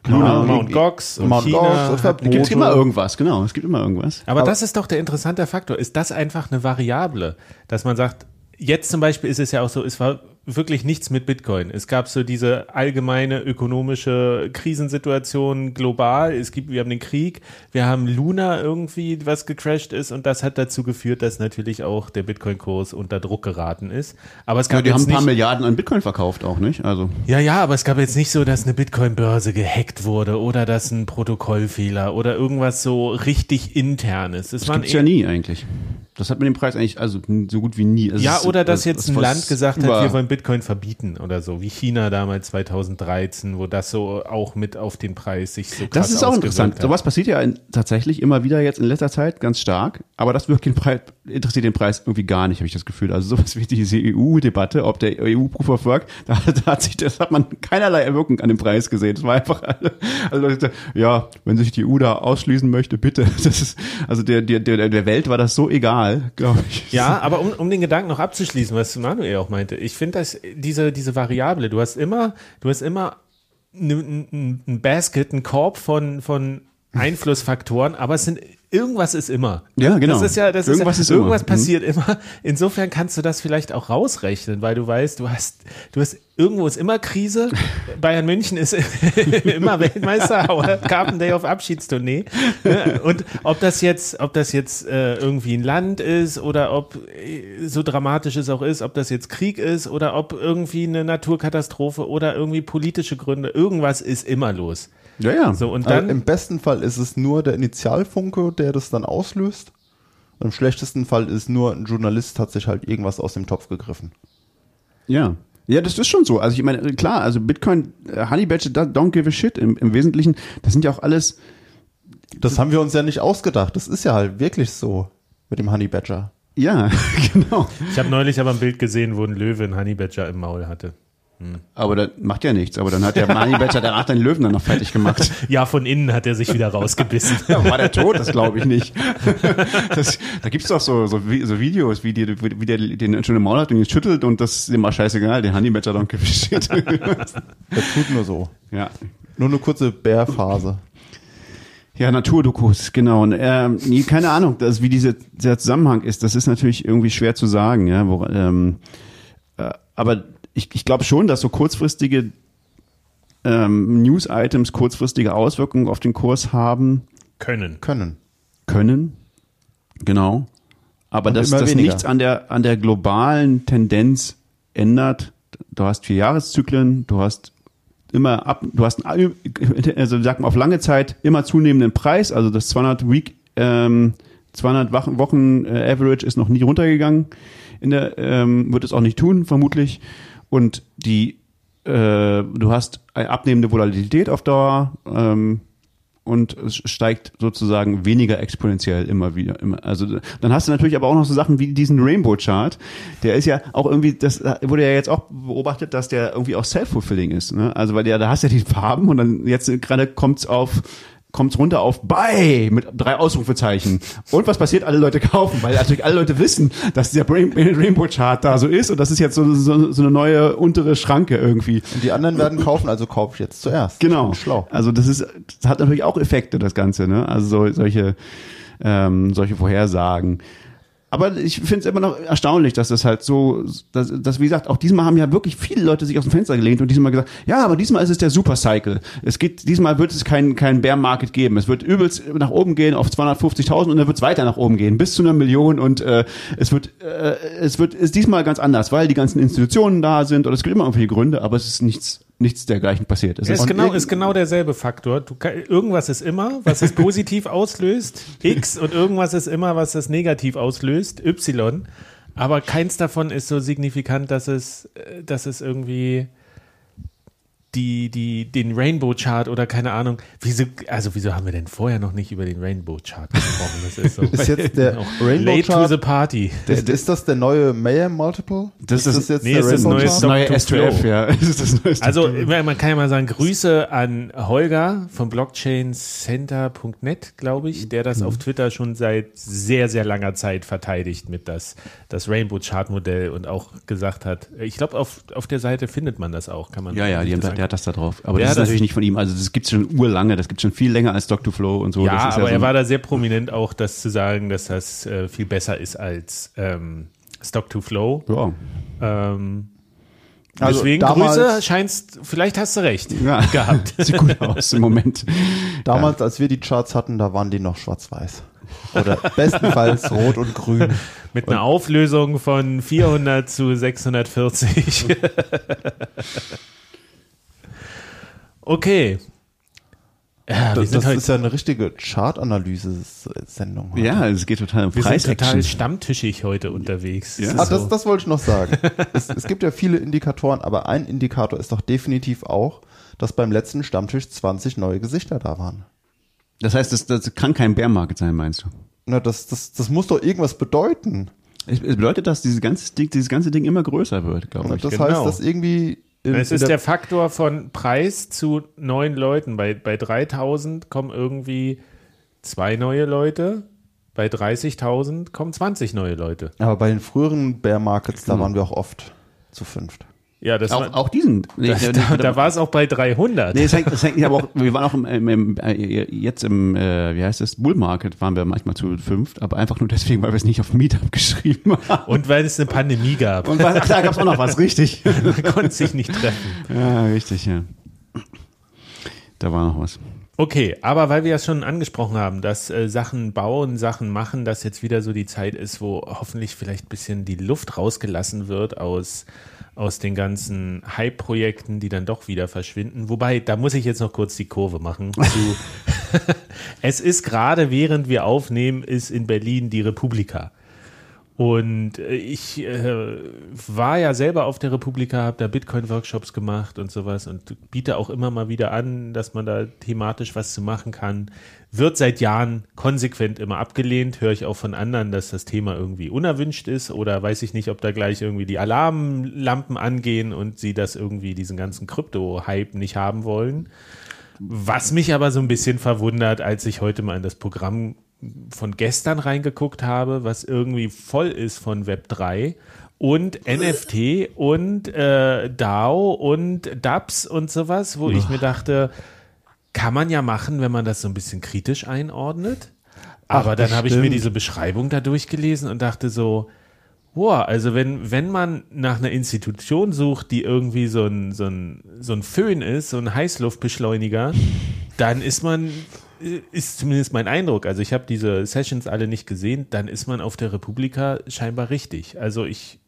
keine Mount, Gox und Mount China. Gox Verbote. gibt immer irgendwas, genau. Es gibt immer irgendwas. Aber das ist doch der interessante Faktor. Ist das einfach eine Variable, dass man sagt, jetzt zum Beispiel ist es ja auch so, es war wirklich nichts mit Bitcoin. Es gab so diese allgemeine ökonomische Krisensituation global. Es gibt, wir haben den Krieg, wir haben Luna irgendwie, was gecrashed ist und das hat dazu geführt, dass natürlich auch der Bitcoin-Kurs unter Druck geraten ist. Aber es Ja, gab die haben ein paar nicht, Milliarden an Bitcoin verkauft auch, nicht? Also ja, ja, aber es gab jetzt nicht so, dass eine Bitcoin-Börse gehackt wurde oder dass ein Protokollfehler oder irgendwas so richtig internes. Es das gibt's ja nie eigentlich. Das hat mit dem Preis eigentlich also so gut wie nie. Also Ja, es ist- oder dass das- jetzt ein Land gesagt hat, wir wollen Bitcoin verbieten oder so, wie China damals 2013, wo das so auch mit auf den Preis sich so krass Das ist auch interessant. Hat. Sowas passiert ja in, tatsächlich immer wieder jetzt in letzter Zeit ganz stark, aber das wirkt den Preis, interessiert den Preis irgendwie gar nicht, habe ich das Gefühl. Also sowas wie diese EU-Debatte, ob der EU-Proof of Work, da, da hat sich, das hat man keinerlei Wirkung an dem Preis gesehen. Das war einfach alle, alle Leute, ja, wenn sich die EU da ausschließen möchte, bitte. Das ist, also der, der, der, der Welt war das so egal, glaube ich. Ja, aber um, um den Gedanken noch abzuschließen, was Manuel auch meinte, ich finde, dass diese, diese Variable, du hast immer, du hast immer ein Basket, ein Korb von, von Einflussfaktoren, aber es sind irgendwas ist immer. Ja, genau. Das ist ja, das Irgendwas ist, ist ja, irgendwas immer. Mhm. passiert immer. Insofern kannst du das vielleicht auch rausrechnen, weil du weißt, du hast, du hast irgendwo ist immer Krise. Bayern München ist immer Weltmeister, aber Carpendale auf Abschiedstournee. Ne? Und ob das jetzt, ob das jetzt äh, irgendwie ein Land ist oder ob äh, so dramatisch es auch ist, ob das jetzt Krieg ist oder ob irgendwie eine Naturkatastrophe oder irgendwie politische Gründe, irgendwas ist immer los. Ja, ja. So und Also dann Im besten Fall ist es nur der Initialfunke, der das dann auslöst. Im schlechtesten Fall ist nur ein Journalist hat sich halt irgendwas aus dem Topf gegriffen. Ja. Ja, das ist schon so. Also ich meine, klar, also Bitcoin, äh, Honey Badger, da- don't give a shit im, im Wesentlichen. Das sind ja auch alles, Das haben wir uns ja nicht ausgedacht. Das ist ja halt wirklich so mit dem Honey Badger. ja, genau. Ich habe neulich aber ein Bild gesehen, wo ein Löwe einen Honey Badger im Maul hatte. Aber das macht ja nichts. Aber dann hat der Badger danach den Löwen dann noch fertig gemacht. Ja, von innen hat er sich wieder rausgebissen. Ja, war der tot? Das glaube ich nicht. Das, da gibt's doch so, so, so Videos, wie, die, wie der den schon im Maul hat und ihn schüttelt und das ist immer scheißegal. Den Honey Badger don't give a shit. Der tut nur so. ja. Nur eine kurze Bärphase. Ja, Naturdokus, genau. Und, ähm, nee, keine Ahnung, das, wie diese, dieser Zusammenhang ist, das ist natürlich irgendwie schwer zu sagen, ja. Wo, ähm, äh, aber ich, ich glaube schon, dass so kurzfristige ähm, News-Items kurzfristige Auswirkungen auf den Kurs haben Können. Können. können. Genau. Aber dass immer das weniger. nichts an der, an der globalen Tendenz ändert. Du hast vier Jahreszyklen, du hast immer ab, du hast einen, also sag mal auf lange Zeit immer zunehmenden Preis, also das 200 Week, ähm, 200 Wochen, Wochen äh, Average ist noch nie runtergegangen. In der, ähm, wird es auch nicht tun, vermutlich. Und die, äh, du hast eine abnehmende Volatilität auf Dauer, ähm, und es steigt sozusagen weniger exponentiell immer wieder. Immer. Also dann hast du natürlich aber auch noch so Sachen wie diesen Rainbow Chart. Der ist ja auch irgendwie, das wurde ja jetzt auch beobachtet, dass der irgendwie auch self-fulfilling ist. Ne? Also weil der, da hast du ja die Farben und dann jetzt gerade kommt's auf kommt's runter auf Buy mit drei Ausrufezeichen. Und was passiert? Alle Leute kaufen, weil natürlich alle Leute wissen, dass dieser Rain- Rainbow Chart da so ist und das ist jetzt so, so, so eine neue untere Schranke irgendwie. Und die anderen werden kaufen, also kaufe ich jetzt zuerst. Genau. Schlau. Also das ist, das hat natürlich auch Effekte, das Ganze, ne? Also so, solche, ähm, solche Vorhersagen. Aber ich finde es immer noch erstaunlich, dass das halt so, dass, dass, wie gesagt, auch diesmal haben ja wirklich viele Leute sich aus dem Fenster gelehnt und diesmal gesagt, ja, aber diesmal ist es der Supercycle. Es geht, diesmal wird es keinen keinen Bear Market geben. Es wird übelst nach oben gehen auf 250.000 und dann wird es weiter nach oben gehen bis zu einer Million und äh, es wird, äh, es wird, ist diesmal ganz anders, weil die ganzen Institutionen da sind und es gibt immer irgendwelche Gründe, aber es ist nichts, nichts dergleichen passiert. Es Ist Und genau, ist genau derselbe Faktor. Du, irgendwas ist immer, was es positiv auslöst, X, und irgendwas ist immer, was es negativ auslöst, Y. Aber keins davon ist so signifikant, dass es, äh, dass es irgendwie die, die, den Rainbow Chart oder keine Ahnung. Wieso, also wieso haben wir denn vorher noch nicht über den Rainbow Chart gesprochen? Das ist so. Ist jetzt der Auch Rainbow late to Chart- the party. Ist, ist das der neue Mayhem Multiple? Das ist- jetzt nee, der ist das neue Chart? Stock neue to S2F, Flow. ja. Das ist das neue Also to- man kann ja mal sagen, Grüße an Holger von blockchaincenter.net, glaube ich, der das auf Twitter schon seit sehr, sehr langer Zeit verteidigt mit das, das Rainbow Chart Modell und auch gesagt hat, ich glaube, auf, auf der Seite findet man das auch, kann man ja, ja, die haben, das da- hat das da drauf. Aber Der das ist das- natürlich nicht von ihm. Also das gibt's schon urlange. Das gibt's schon viel länger als Dr. Flow und so. Ja, das ist aber so er war da sehr prominent auch, das zu sagen, dass das äh, viel besser ist als ähm, Stock to Flow. Ja. Ähm, Also Deswegen damals- Grüße, scheinst, vielleicht hast du recht Ja. gehabt. Sieht gut aus im Moment. Damals, als wir die Charts hatten, da waren die noch schwarz-weiß. Oder bestenfalls rot und grün. Mit einer Auflösung von 400 zu 640. okay. Ja, Das, das heute ist ja eine richtige Chart-Analyse-Sendung. heute. Ja, es geht total um wir sind total stammtischig heute unterwegs. Ja. ist Ah, so. das, das wollte ich noch sagen. es, es gibt ja viele Indikatoren, aber ein Indikator ist doch definitiv auch, dass beim letzten Stammtisch 20 neue Gesichter da waren. Das heißt, das, das kann kein Bärmarkt sein, meinst du? Na, das, das, das muss doch irgendwas bedeuten. Es bedeutet, dass dieses ganze Ding, dieses ganze Ding immer größer wird, glaube Und ich. das genau. heißt, dass irgendwie Es ist der Faktor von Preis zu neun Leuten. Bei, bei 3000 kommen irgendwie zwei neue Leute. Bei 30.000 kommen 20 neue Leute. aber bei den früheren Bear Markets, da waren wir auch oft zu fünft. Ja, das Auch, war, auch diesen. Nee, da, der- da, da war es auch bei 300. Nee, es hängt, es hängt, aber auch, wir waren auch im, im, im äh, jetzt im, äh, wie heißt es, Bull Market waren wir manchmal zu fünft, aber einfach nur deswegen, weil wir es nicht auf Meetup geschrieben haben. Und weil es eine Pandemie gab. Und ach, da gab's auch noch was, richtig. Man konnte sich nicht treffen. Ja, richtig, ja. Da war noch was. Okay, aber weil wir ja schon angesprochen haben, dass äh, Sachen bauen, Sachen machen, dass jetzt wieder so die Zeit ist, wo hoffentlich vielleicht ein bisschen die Luft rausgelassen wird aus, aus den ganzen Hype-Projekten, die dann doch wieder verschwinden. Wobei, da muss ich jetzt noch kurz die Kurve machen. Zu es ist gerade, während wir aufnehmen, ist in Berlin die Republika. Und äh, ich äh, war ja selber auf der Republika, habe da Bitcoin-Workshops gemacht und sowas und biete auch immer mal wieder an, dass man da thematisch was zu machen kann. Wird seit Jahren konsequent immer abgelehnt, höre ich auch von anderen, dass das Thema irgendwie unerwünscht ist oder weiß ich nicht, ob da gleich irgendwie die Alarmlampen angehen und sie das irgendwie diesen ganzen Krypto-Hype nicht haben wollen. Was mich aber so ein bisschen verwundert, als ich heute mal in das Programm von gestern reingeguckt habe, was irgendwie voll ist von Web 3 und NFT und äh, DAO und DApps und sowas, wo ich mir dachte, kann man ja machen, wenn man das so ein bisschen kritisch einordnet. Aber Ach, dann habe ich mir diese Beschreibung da durchgelesen und dachte so, Boah, also wenn, wenn man nach einer Institution sucht, die irgendwie so ein, so ein, so ein Föhn ist, so ein Heißluftbeschleuniger, dann ist man, ist zumindest mein Eindruck, also ich habe diese Sessions alle nicht gesehen, dann ist man auf der Republika scheinbar richtig. Also ich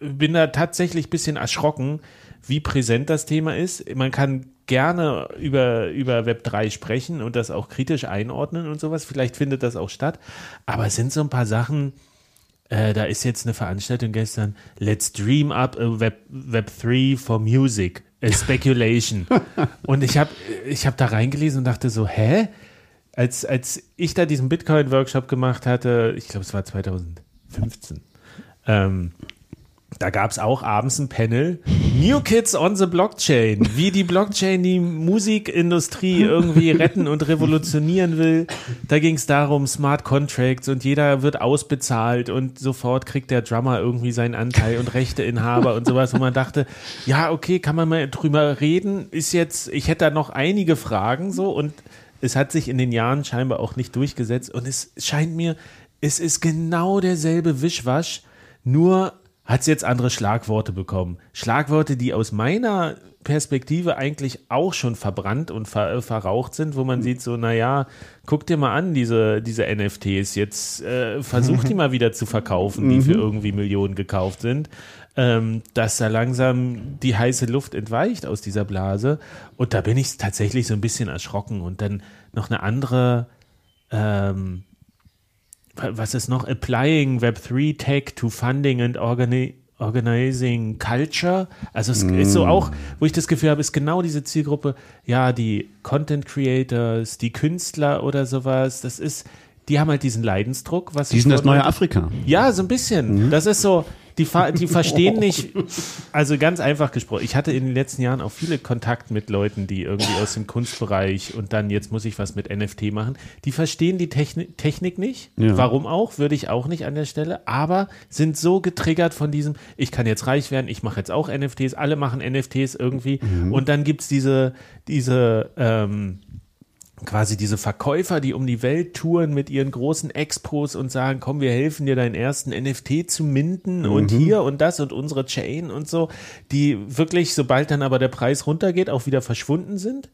bin da tatsächlich ein bisschen erschrocken, wie präsent das Thema ist. Man kann gerne über, über Web 3 sprechen und das auch kritisch einordnen und sowas. Vielleicht findet das auch statt. Aber es sind so ein paar Sachen, äh, da ist jetzt eine Veranstaltung gestern, Let's Dream Up a Web, Web 3 for Music, a Speculation. und ich habe ich hab da reingelesen und dachte so, hä? Als, als ich da diesen Bitcoin-Workshop gemacht hatte, ich glaube, es war 2015, ähm, da gab es auch abends ein Panel. New Kids on the Blockchain. Wie die Blockchain die Musikindustrie irgendwie retten und revolutionieren will. Da ging es darum, Smart Contracts und jeder wird ausbezahlt und sofort kriegt der Drummer irgendwie seinen Anteil und Rechteinhaber und sowas, wo man dachte, ja, okay, kann man mal drüber reden. Ist jetzt, ich hätte da noch einige Fragen so und es hat sich in den Jahren scheinbar auch nicht durchgesetzt und es scheint mir, es ist genau derselbe Wischwasch, nur hat es jetzt andere Schlagworte bekommen. Schlagworte, die aus meiner Perspektive eigentlich auch schon verbrannt und ver verraucht sind, wo man sieht so, naja, guck dir mal an, diese, diese NFTs, jetzt äh, versuch die mal wieder zu verkaufen, die für irgendwie Millionen gekauft sind, ähm, dass da langsam die heiße Luft entweicht aus dieser Blase. Und da bin ich tatsächlich so ein bisschen erschrocken. Und dann noch eine andere ähm, was ist noch? Applying Web3 Tech to Funding and Organi Organizing Culture. Also es ist so auch, wo ich das Gefühl habe, ist genau diese Zielgruppe, ja, die Content Creators, die Künstler oder sowas, das ist, die haben halt diesen Leidensdruck, was Die sind das neue Afrika. ja, so ein bisschen. Das ist so, die, die verstehen nicht, also ganz einfach gesprochen. Ich hatte in den letzten Jahren auch viele Kontakt mit Leuten, die irgendwie aus dem Kunstbereich und dann jetzt muss ich was mit NFT machen. Die verstehen die Techni Technik nicht. Ja. Warum auch? Würde ich auch nicht an der Stelle. Aber sind so getriggert von diesem, ich kann jetzt reich werden, ich mache jetzt auch NFTs, alle machen NFTs irgendwie. Und dann gibt's diese, diese, ähm, quasi diese Verkäufer, die um die Welt touren mit ihren großen Expos und sagen, komm, wir helfen dir, deinen ersten NFT zu minden und hier und das und unsere Chain und so, die wirklich, sobald dann aber der Preis runtergeht, auch wieder verschwunden sind.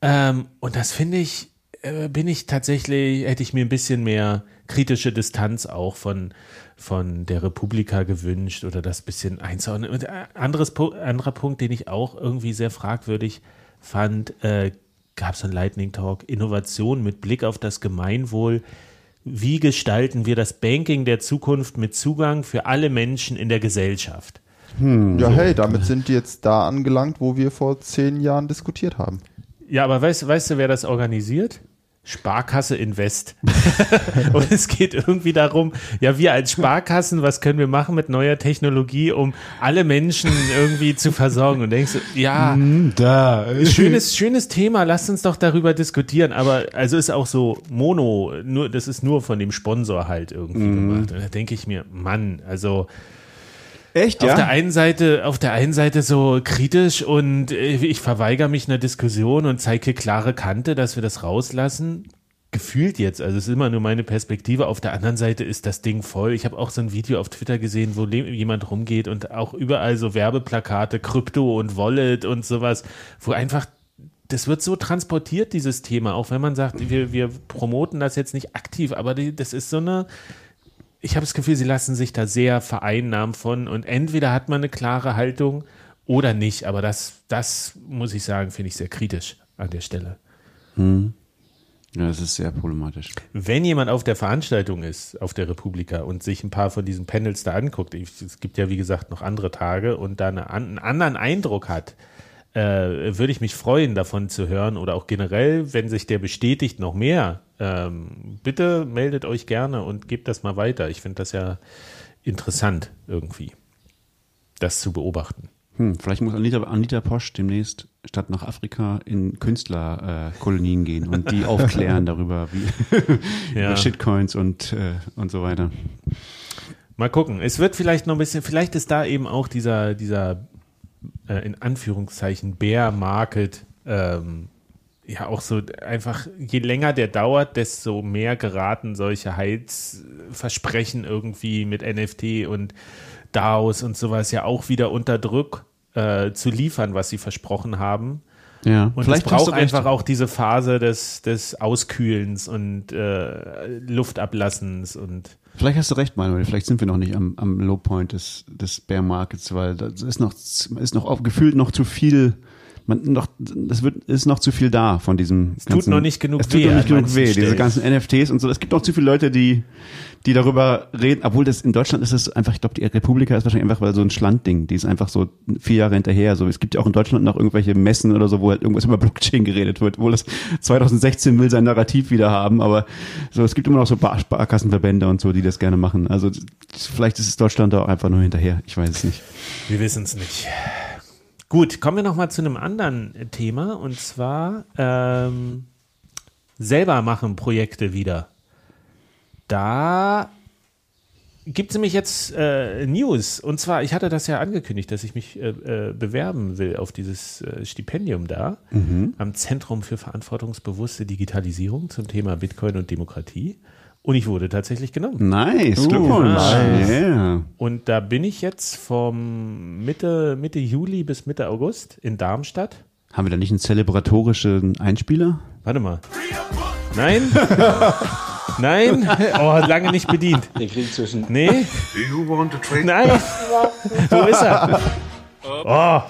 Ähm, und das finde ich, äh, bin ich tatsächlich, hätte ich mir ein bisschen mehr kritische Distanz auch von, von der Republika gewünscht oder das bisschen einzuordnen. Und äh, anderes, anderer Punkt, den ich auch irgendwie sehr fragwürdig fand, äh, gab es einen Lightning Talk, Innovation mit Blick auf das Gemeinwohl. Wie gestalten wir das Banking der Zukunft mit Zugang für alle Menschen in der Gesellschaft? Ja, hey, damit sind die jetzt da angelangt, wo wir vor zehn Jahren diskutiert haben. Ja, aber weißt, weißt du, wer das organisiert? Sparkasse Invest. und es geht irgendwie darum, ja, wir als Sparkassen, was können wir machen mit neuer Technologie, um alle Menschen irgendwie zu versorgen? Und denkst du, ja, Da. schönes, schönes Thema, lasst uns doch darüber diskutieren. Aber also ist auch so Mono, nur, das ist nur von dem Sponsor halt irgendwie gemacht. Und da denke ich mir, Mann, also Echt, auf der ja? einen Seite, auf der einen Seite so kritisch und äh, ich verweigere mich einer Diskussion und zeige klare Kante, dass wir das rauslassen. Gefühlt jetzt, also es ist immer nur meine Perspektive. Auf der anderen Seite ist das Ding voll. Ich habe auch so ein Video auf Twitter gesehen, wo jemand rumgeht und auch überall so Werbeplakate, Krypto und Wallet und sowas, wo einfach das wird so transportiert, dieses Thema, auch wenn man sagt, wir, wir promoten das jetzt nicht aktiv, aber die, das ist so eine, ich habe das Gefühl, sie lassen sich da sehr vereinnahmen von und entweder hat man eine klare Haltung oder nicht, aber das, das muss ich sagen, finde ich sehr kritisch an der Stelle. Ja, das ist sehr problematisch. Wenn jemand auf der Veranstaltung ist, auf der Republika und sich ein paar von diesen Panels da anguckt, ich, es gibt ja wie gesagt noch andere Tage und da eine, einen anderen Eindruck hat, äh, würde ich mich freuen, davon zu hören oder auch generell, wenn sich der bestätigt, noch mehr. Ähm, bitte meldet euch gerne und gebt das mal weiter. Ich finde das ja interessant irgendwie, das zu beobachten. Hm, vielleicht muss Anita, Anita Posch demnächst statt nach Afrika in Künstlerkolonien äh, gehen und die aufklären darüber, wie Ja. über Shitcoins und, äh, und so weiter. Mal gucken. Es wird vielleicht noch ein bisschen, vielleicht ist da eben auch dieser, dieser äh, in Anführungszeichen Bear Market ähm, ja auch so einfach, je länger der dauert, desto mehr geraten solche Heilsversprechen irgendwie mit NFT und DAOs und sowas ja auch wieder unter Druck äh, zu liefern, was sie versprochen haben. Ja, Und vielleicht es braucht einfach auch diese Phase des, des Auskühlens und äh, Luftablassens und Vielleicht hast du recht, Manuel. Vielleicht sind wir noch nicht am, am Low Point des, des Bear Markets, weil das ist noch, ist noch gefühlt noch zu viel. Man noch, das wird, ist noch zu viel da von diesem. Es tut noch nicht genug Es tut weh noch an nicht genug weh. Diese ganzen NFTs und so. Es gibt noch zu viele Leute, die, die darüber reden. Obwohl das in Deutschland ist es einfach, ich glaube, die Republika ist wahrscheinlich einfach so ein Schlandding. Die ist einfach so vier Jahre hinterher. So, es gibt ja auch in Deutschland noch irgendwelche Messen oder so, wo halt irgendwas über Blockchain geredet wird. Wo das 2016 will sein Narrativ wieder haben. Aber so, es gibt immer noch so Bar- Sparkassenverbände und so, die das gerne machen. Also vielleicht ist es Deutschland da auch einfach nur hinterher. Ich weiß es nicht. Wir wissen es nicht. Gut, kommen wir noch mal zu einem anderen Thema. Und zwar ähm, selber machen Projekte wieder. Da gibt es nämlich jetzt äh, News. Und zwar, ich hatte das ja angekündigt, dass ich mich äh, äh, bewerben will auf dieses äh, Stipendium da. Am Zentrum für verantwortungsbewusste Digitalisierung zum Thema Bitcoin und Demokratie und ich wurde tatsächlich genommen. Nice, Glückwunsch. nice. Yeah. Und da bin ich jetzt vom Mitte, Mitte Juli bis Mitte August in Darmstadt. Haben wir da nicht einen zelebratorischen Einspieler? Warte mal. Nein? Nein? Oh, lange nicht bedient. Den Krieg zwischen Nee? Do you want to trade? Nein? Wo ist er? Oh.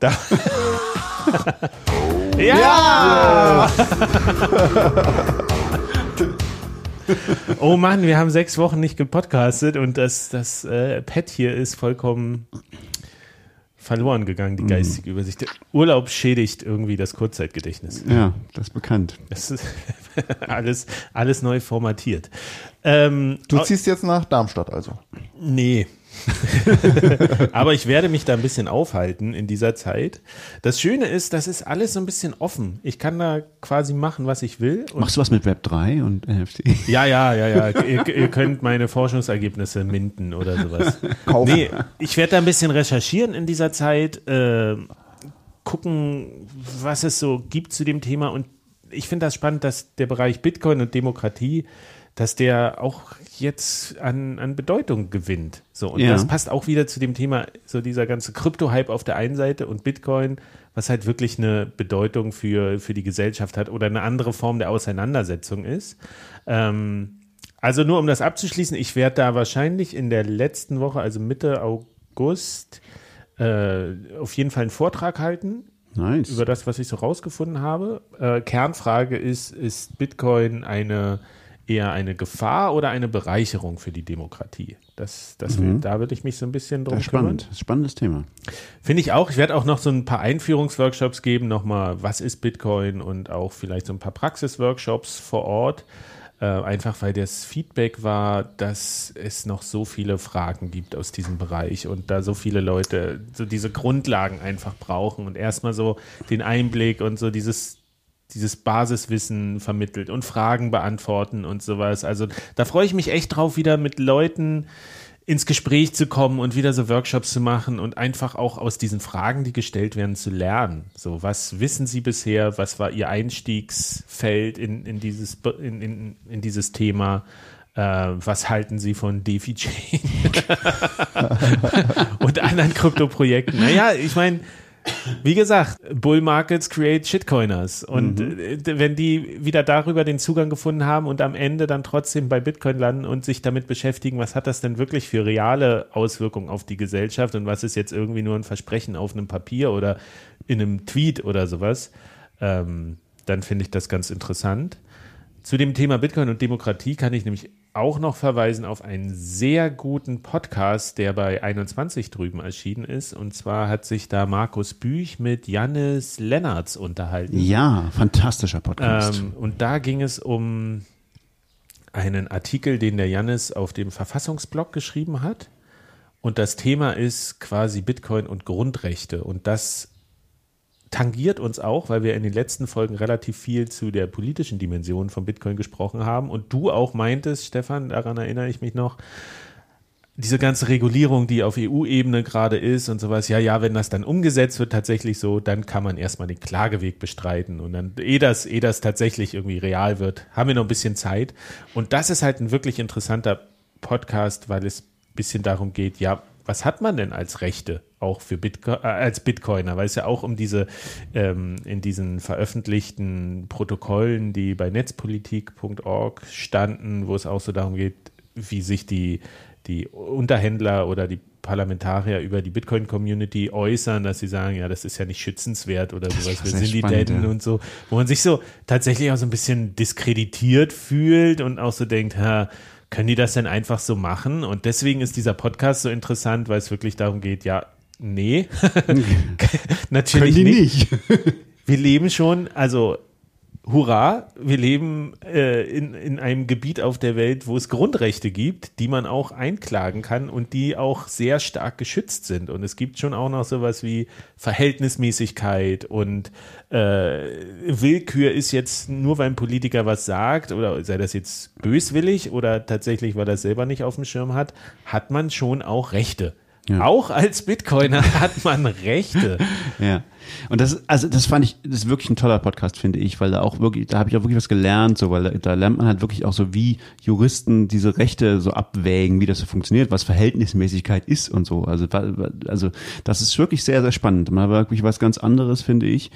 Da. Ja! Oh Mann, wir haben sechs Wochen nicht gepodcastet und das, das äh, Pad hier ist vollkommen verloren gegangen, die geistige Übersicht. Der Urlaub schädigt irgendwie das Kurzzeitgedächtnis. Ja, das ist bekannt. Das ist alles, alles neu formatiert. Ähm, Du ziehst jetzt nach Darmstadt also. Nee. Aber ich werde mich da ein bisschen aufhalten in dieser Zeit. Das Schöne ist, das ist alles so ein bisschen offen. Ich kann da quasi machen, was ich will. Und Machst du was mit Web 3 und NFT? ja, ja, ja, ja. Ihr, ihr könnt meine Forschungsergebnisse minden oder sowas. Kaufen. Nee, ich werde da ein bisschen recherchieren in dieser Zeit, äh, gucken, was es so gibt zu dem Thema und ich finde das spannend, dass der Bereich Bitcoin und Demokratie, dass der auch jetzt an, an Bedeutung gewinnt. So, und Ja. das passt auch wieder zu dem Thema, so dieser ganze Krypto-Hype auf der einen Seite und Bitcoin, was halt wirklich eine Bedeutung für, für die Gesellschaft hat oder eine andere Form der Auseinandersetzung ist. Ähm, also nur um das abzuschließen, ich werde da wahrscheinlich in der letzten Woche, also Mitte August, äh, auf jeden Fall einen Vortrag halten Nice. über das, was ich so rausgefunden habe. Äh, Kernfrage ist, ist Bitcoin eine eher eine Gefahr oder eine Bereicherung für die Demokratie? Das, das will, da würde ich mich so ein bisschen drum ja, spannend. Spannendes Thema. Finde ich auch. Ich werde auch noch so ein paar Einführungsworkshops geben, nochmal, was ist Bitcoin und auch vielleicht so ein paar Praxisworkshops vor Ort. Äh, einfach weil das Feedback war, dass es noch so viele Fragen gibt aus diesem Bereich und da so viele Leute so diese Grundlagen einfach brauchen und erstmal so den Einblick und so dieses dieses Basiswissen vermittelt und Fragen beantworten und sowas. Also da freue ich mich echt drauf, wieder mit Leuten ins Gespräch zu kommen und wieder so Workshops zu machen und einfach auch aus diesen Fragen, die gestellt werden, zu lernen. So, was wissen Sie bisher? Was war Ihr Einstiegsfeld in, in, dieses, in, in, in dieses Thema? Äh, was halten Sie von DeFi-Chain und anderen Krypto-Projekten? Naja, ich meine, wie gesagt, Bull Markets create Shitcoiners. Und äh, wenn die wieder darüber den Zugang gefunden haben und am Ende dann trotzdem bei Bitcoin landen und sich damit beschäftigen, was hat das denn wirklich für reale Auswirkungen auf die Gesellschaft und was ist jetzt irgendwie nur ein Versprechen auf einem Papier oder in einem Tweet oder sowas, ähm, dann finde ich das ganz interessant. Zu dem Thema Bitcoin und Demokratie kann ich nämlich auch noch verweisen auf einen sehr guten Podcast, der bei 21 drüben erschienen ist. Und zwar hat sich da Markus Büch mit Jannis Lennartz unterhalten. Ja, fantastischer Podcast. Ähm, und da ging es um einen Artikel, den der Jannis auf dem Verfassungsblog geschrieben hat. Und das Thema ist quasi Bitcoin und Grundrechte. Und das tangiert uns auch, weil wir in den letzten Folgen relativ viel zu der politischen Dimension von Bitcoin gesprochen haben. Und du auch meintest, Stefan, daran erinnere ich mich noch, diese ganze Regulierung, die auf EU-Ebene gerade ist und sowas, ja, ja, wenn das dann umgesetzt wird, tatsächlich so, dann kann man erstmal den Klageweg bestreiten und dann, eh das, eh das tatsächlich irgendwie real wird, haben wir noch ein bisschen Zeit. Und das ist halt ein wirklich interessanter Podcast, weil es ein bisschen darum geht, ja, was hat man denn als Rechte auch für Bitcoin, äh, als Bitcoiner? Weil es ja auch um diese, ähm, in diesen veröffentlichten Protokollen, die bei netzpolitik.org standen, wo es auch so darum geht, wie sich die, die Unterhändler oder die Parlamentarier über die Bitcoin-Community äußern, dass sie sagen, ja, das ist ja nicht schützenswert oder sowas, wir sind die Detten und so, wo man sich so tatsächlich auch so ein bisschen diskreditiert fühlt und auch so denkt, ha, können die das denn einfach so machen? Und deswegen ist dieser Podcast so interessant, weil es wirklich darum geht, ja, nee, natürlich Können die nicht. nicht. Wir leben schon, also hurra, wir leben äh, in, in einem Gebiet auf der Welt, wo es Grundrechte gibt, die man auch einklagen kann und die auch sehr stark geschützt sind. Und es gibt schon auch noch sowas wie Verhältnismäßigkeit und äh, Willkür ist jetzt nur, weil ein Politiker was sagt oder sei das jetzt böswillig oder tatsächlich, weil er es selber nicht auf dem Schirm hat, hat man schon auch Rechte. Ja. Auch als Bitcoiner hat man Rechte. Ja. Und das, also das fand ich, das ist wirklich ein toller Podcast, finde ich, weil da auch wirklich, da habe ich auch wirklich was gelernt, so, weil da, da lernt man halt wirklich auch so, wie Juristen diese Rechte so abwägen, wie das so funktioniert, was Verhältnismäßigkeit ist und so. Also, also das ist wirklich sehr, sehr spannend. Man hat wirklich was ganz anderes, finde ich.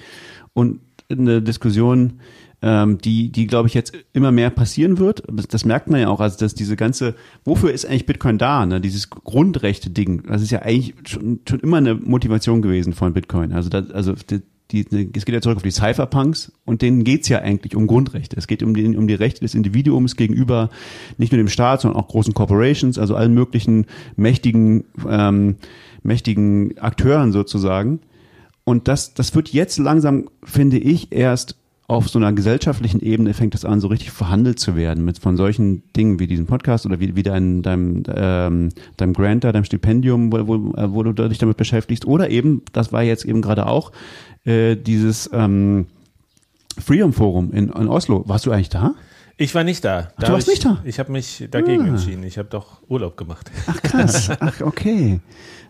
Und eine Diskussion, ähm, die, die glaube ich jetzt immer mehr passieren wird. Das, merkt man ja auch, also dass diese ganze, wofür ist eigentlich Bitcoin da? Ne? Dieses Grundrechte-Ding, das ist ja eigentlich schon, schon immer eine Motivation gewesen von Bitcoin. Also, das, also die, die, es geht ja zurück auf die Cypherpunks und denen geht's ja eigentlich um Grundrechte. Es geht um die, um die Rechte des Individuums gegenüber nicht nur dem Staat, sondern auch großen Corporations, also allen möglichen mächtigen, ähm, mächtigen Akteuren sozusagen. Und das, das wird jetzt langsam, finde ich, erst auf so einer gesellschaftlichen Ebene fängt das an, so richtig verhandelt zu werden mit von solchen Dingen wie diesem Podcast oder wie, wie dein, deinem, ähm, deinem Grant, da, deinem Stipendium, wo, wo, äh, wo du dich damit beschäftigst. Oder eben, das war jetzt eben gerade auch, äh, dieses ähm, Freedom Forum in, in Oslo. Warst du eigentlich da? Ich war nicht da. du hab warst ich, nicht da? Ich habe mich dagegen Ah. entschieden. Ich habe doch Urlaub gemacht. Ach krass, ach okay.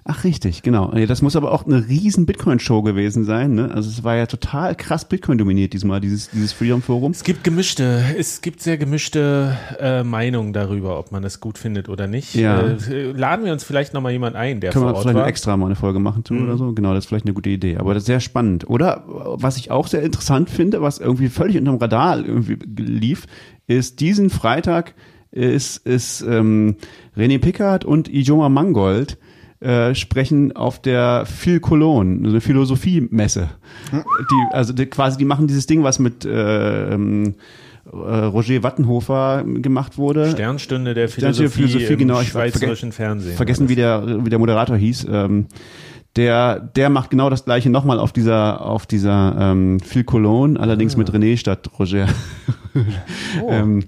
Ach richtig, genau. Das muss aber auch eine riesen Bitcoin-Show gewesen sein. Ne? Also es war ja total krass Bitcoin dominiert diesmal, dieses, dieses Freedom Forum. Es gibt gemischte, es gibt sehr gemischte äh, Meinungen darüber, ob man es gut findet oder nicht. Ja. Äh, laden wir uns vielleicht nochmal jemand ein, der Können vor wir Ort vielleicht war. extra mal eine Folge machen zu oder so? Genau, das ist vielleicht eine gute Idee. Aber das ist sehr spannend. Oder was ich auch sehr interessant finde, was irgendwie völlig unterm Radar irgendwie lief, ist diesen Freitag ist, ist ähm, René Pickard und Ijoma Mangold äh, sprechen auf der Phil Cologne, eine Philosophiemesse. Die, also die, quasi, die machen dieses Ding, was mit äh, ähm, äh, Roger Wattenhofer gemacht wurde. Sternstunde der Sternstunde Philosophie, der Philosophie, im genau, ich schweizerischen Fernsehen. vergessen, wie der, wie der Moderator hieß. Ähm, der, der macht genau das gleiche nochmal auf dieser, auf dieser ähm, Phil Cologne, allerdings mit René statt Roger. ähm,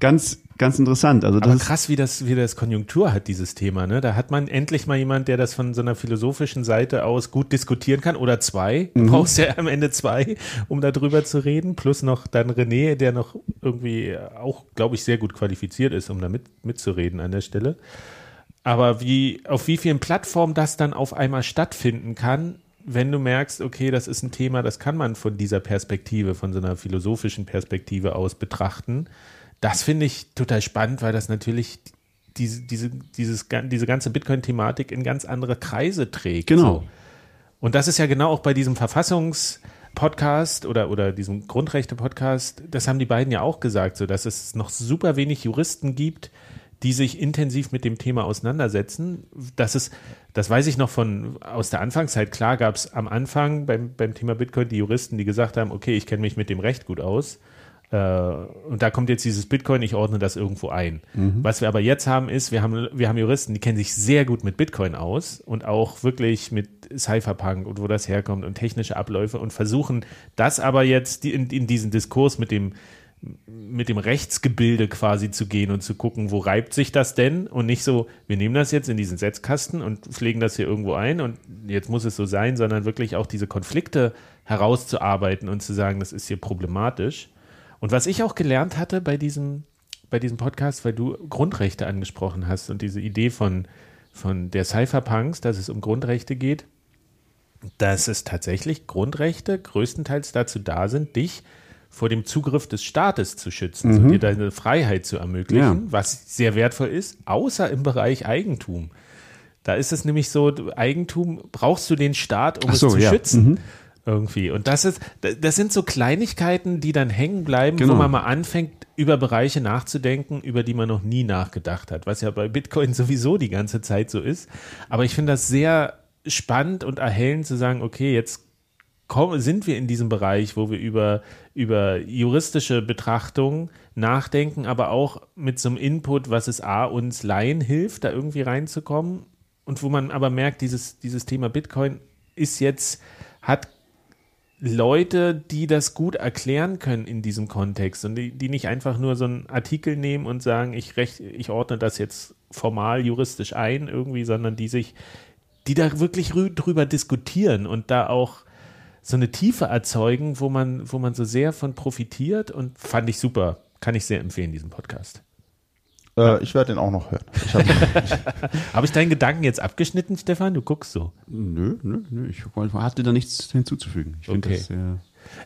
ganz, ganz interessant. Also das Aber krass, wie das, wie das Konjunktur hat, dieses Thema. Ne? Da hat man endlich mal jemand, der das von so einer philosophischen Seite aus gut diskutieren kann. Oder zwei. Mhm. Du brauchst ja am Ende zwei, um darüber zu reden. Plus noch dann René, der noch irgendwie auch, glaube ich, sehr gut qualifiziert ist, um da mit, mitzureden an der Stelle. Aber wie, auf wie vielen Plattformen das dann auf einmal stattfinden kann, wenn du merkst, okay, das ist ein Thema, das kann man von dieser Perspektive, von so einer philosophischen Perspektive aus betrachten. Das finde ich total spannend, weil das natürlich diese, diese, dieses, diese ganze Bitcoin-Thematik in ganz andere Kreise trägt. Genau. So. Und das ist ja genau auch bei diesem Verfassungs-Podcast oder, oder diesem Grundrechte-Podcast, das haben die beiden ja auch gesagt, so dass es noch super wenig Juristen gibt, die sich intensiv mit dem Thema auseinandersetzen. Das ist, das weiß ich noch von aus der Anfangszeit. Klar gab es am Anfang beim, beim Thema Bitcoin die Juristen, die gesagt haben, okay, ich kenne mich mit dem Recht gut aus. Äh, und da kommt jetzt dieses Bitcoin, ich ordne das irgendwo ein. Was wir aber jetzt haben, ist, wir haben, wir haben Juristen, die kennen sich sehr gut mit Bitcoin aus und auch wirklich mit Cypherpunk und wo das herkommt und technische Abläufe und versuchen das aber jetzt in, in diesen Diskurs mit dem, mit dem Rechtsgebilde quasi zu gehen und zu gucken, wo reibt sich das denn und nicht so, wir nehmen das jetzt in diesen Setzkasten und pflegen das hier irgendwo ein und jetzt muss es so sein, sondern wirklich auch diese Konflikte herauszuarbeiten und zu sagen, das ist hier problematisch. Und was ich auch gelernt hatte bei diesem, bei diesem Podcast, weil du Grundrechte angesprochen hast und diese Idee von, von der Cypherpunks, dass es um Grundrechte geht, dass es tatsächlich Grundrechte größtenteils dazu da sind, dich vor dem Zugriff des Staates zu schützen, so dir deine Freiheit zu ermöglichen, Ja. was sehr wertvoll ist, außer im Bereich Eigentum. Da ist es nämlich so, Eigentum brauchst du den Staat, um so, es zu ja. schützen. Irgendwie. Und das ist, das sind so Kleinigkeiten, die dann hängen bleiben, Genau. wo man mal anfängt, über Bereiche nachzudenken, über die man noch nie nachgedacht hat, was ja bei Bitcoin sowieso die ganze Zeit so ist. Aber ich finde das sehr spannend und erhellend zu sagen, okay, jetzt sind wir in diesem Bereich, wo wir über, über juristische Betrachtung nachdenken, aber auch mit so einem Input, was es A, uns Laien hilft, da irgendwie reinzukommen und wo man aber merkt, dieses, dieses Thema Bitcoin ist jetzt, hat Leute, die das gut erklären können in diesem Kontext und die, die nicht einfach nur so einen Artikel nehmen und sagen, ich, recht, ich ordne das jetzt formal juristisch ein irgendwie, sondern die sich, die da wirklich rü- drüber diskutieren und da auch so eine Tiefe erzeugen, wo man, wo man so sehr von profitiert und fand ich super. Kann ich sehr empfehlen, diesen Podcast. Äh, ich werde den auch noch hören. Ich hab, Habe ich deinen Gedanken jetzt abgeschnitten, Stefan? Du guckst so. nö, nö, nö, ich hatte da nichts hinzuzufügen. Ich finde Okay. das, äh,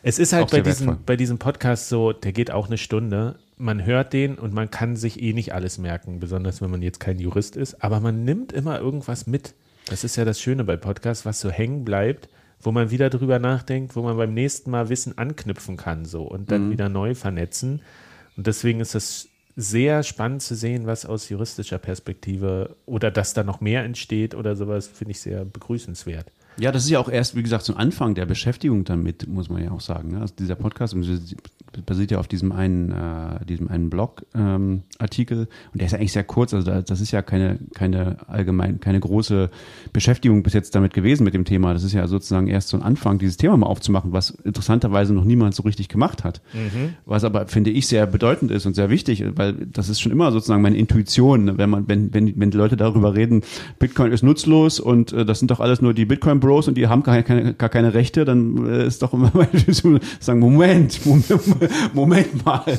Es ist halt bei diesem, bei diesem Podcast so, der geht auch eine Stunde. Man hört den und man kann sich eh nicht alles merken, besonders wenn man jetzt kein Jurist ist. Aber man nimmt immer irgendwas mit. Das ist ja das Schöne bei Podcasts, was so hängen bleibt, wo man wieder drüber nachdenkt, wo man beim nächsten Mal Wissen anknüpfen kann so und Mhm. dann wieder neu vernetzen. Und deswegen ist das sehr spannend zu sehen, was aus juristischer Perspektive oder dass da noch mehr entsteht oder sowas, finde ich sehr begrüßenswert. Ja, das ist ja auch erst, wie gesagt, so ein Anfang der Beschäftigung damit, muss man ja auch sagen. Ne? Also dieser Podcast basiert ja auf diesem einen, äh, diesem einen Blog-Artikel ähm, und der ist ja eigentlich sehr kurz. Also da, das ist ja keine, keine allgemein, keine große Beschäftigung bis jetzt damit gewesen mit dem Thema. Das ist ja sozusagen erst so ein Anfang, dieses Thema mal aufzumachen, was interessanterweise noch niemand so richtig gemacht hat. Was aber, finde ich, sehr bedeutend ist und sehr wichtig, weil das ist schon immer sozusagen meine Intuition, ne? wenn man, wenn, wenn, wenn die Leute darüber reden, Bitcoin ist nutzlos und äh, das sind doch alles nur die Bitcoin Bros und die haben gar keine, gar keine Rechte, dann äh, ist doch immer so sagen, Moment, Moment, Moment mal.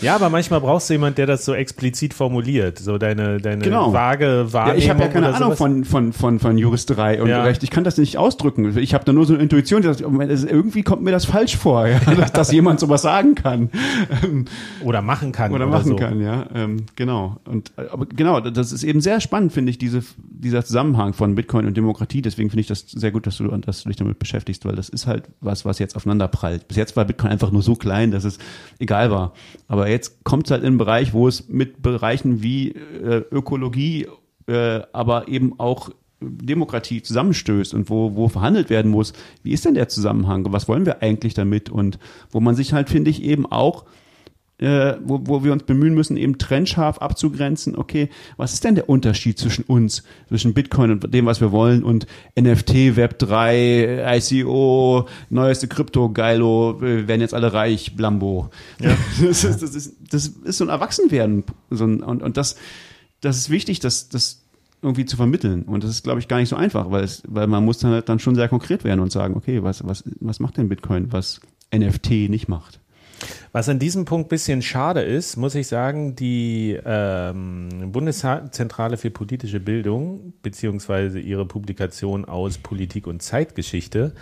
Ja, aber manchmal brauchst du jemand, der das so explizit formuliert, so deine, deine Genau. vage Ja, Wahrnehmung. ich habe ja keine oder Ahnung sowas. von, von, von, von Juristerei und Ja. Recht. Ich kann das nicht ausdrücken. Ich habe da nur so eine Intuition, die sagt, oh, irgendwie kommt mir das falsch vor, ja, dass, dass jemand sowas sagen kann. Ähm, Oder machen kann. oder machen so. kann, ja, ähm, genau. Und äh, aber genau, das ist eben sehr spannend, finde ich, diese dieser Zusammenhang von Bitcoin und Demokratie. Deswegen finde ich das sehr gut, dass du dass du dich damit beschäftigst, weil das ist halt was, was jetzt aufeinander prallt. Bis jetzt war Bitcoin einfach nur so klein, dass es egal war. Aber jetzt kommt es halt in einen Bereich, wo es mit Bereichen wie äh, Ökologie, äh, aber eben auch Demokratie zusammenstößt und wo, wo verhandelt werden muss. Wie ist denn der Zusammenhang? Was wollen wir eigentlich damit? Und wo man sich halt, finde ich, eben auch äh, wo, wo wir uns bemühen müssen, eben trennscharf abzugrenzen, okay, was ist denn der Unterschied zwischen uns, zwischen Bitcoin und dem, was wir wollen und NFT, Web3, ICO, neueste Krypto, Geilo, wir werden jetzt alle reich, Blambo. Ja. Das, ist, das, ist, das ist so ein Erwachsenwerden so ein, und, und das, das ist wichtig, das, das irgendwie zu vermitteln. Und das ist, glaube ich, gar nicht so einfach, weil, es, weil man muss dann halt dann schon sehr konkret werden und sagen, okay, was, was, was macht denn Bitcoin, was NFT nicht macht? Was an diesem Punkt bisschen schade ist, muss ich sagen, die ähm, Bundeszentrale für politische Bildung beziehungsweise ihre Publikation aus Politik und Zeitgeschichte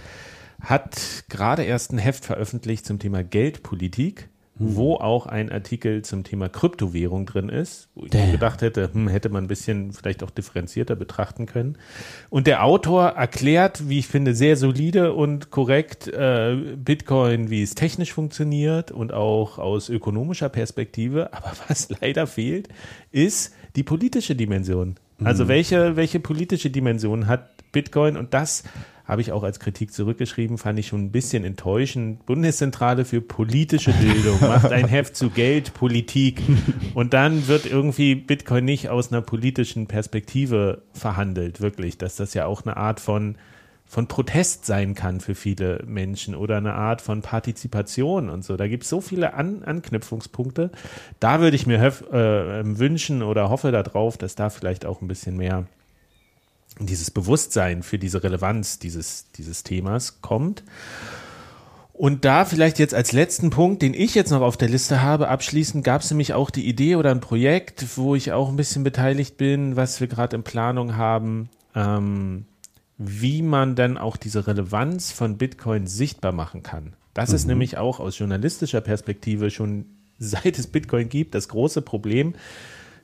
hat gerade erst ein Heft veröffentlicht zum Thema Geldpolitik, wo auch ein Artikel zum Thema Kryptowährung drin ist, wo ich mir gedacht hätte, hm, hätte man ein bisschen vielleicht auch differenzierter betrachten können. Und der Autor erklärt, wie ich finde, sehr solide und korrekt äh, Bitcoin, wie es technisch funktioniert und auch aus ökonomischer Perspektive. Aber was leider fehlt, ist die politische Dimension. Also welche, welche politische Dimension hat Bitcoin? Und das habe ich auch als Kritik zurückgeschrieben, fand ich schon ein bisschen enttäuschend. Bundeszentrale für politische Bildung macht ein Heft zu Geld, Politik und dann wird irgendwie Bitcoin nicht aus einer politischen Perspektive verhandelt, wirklich, dass das ja auch eine Art von von Protest sein kann für viele Menschen oder eine Art von Partizipation und so. Da gibt es so viele An Anknüpfungspunkte. Da würde ich mir äh, wünschen oder hoffe darauf, dass da vielleicht auch ein bisschen mehr dieses Bewusstsein für diese Relevanz dieses, dieses Themas kommt. Und da vielleicht jetzt als letzten Punkt, den ich jetzt noch auf der Liste habe, abschließend gab es nämlich auch die Idee oder ein Projekt, wo ich auch ein bisschen beteiligt bin, was wir gerade in Planung haben, ähm, wie man dann auch diese Relevanz von Bitcoin sichtbar machen kann. Das ist nämlich auch aus journalistischer Perspektive schon seit es Bitcoin gibt das große Problem,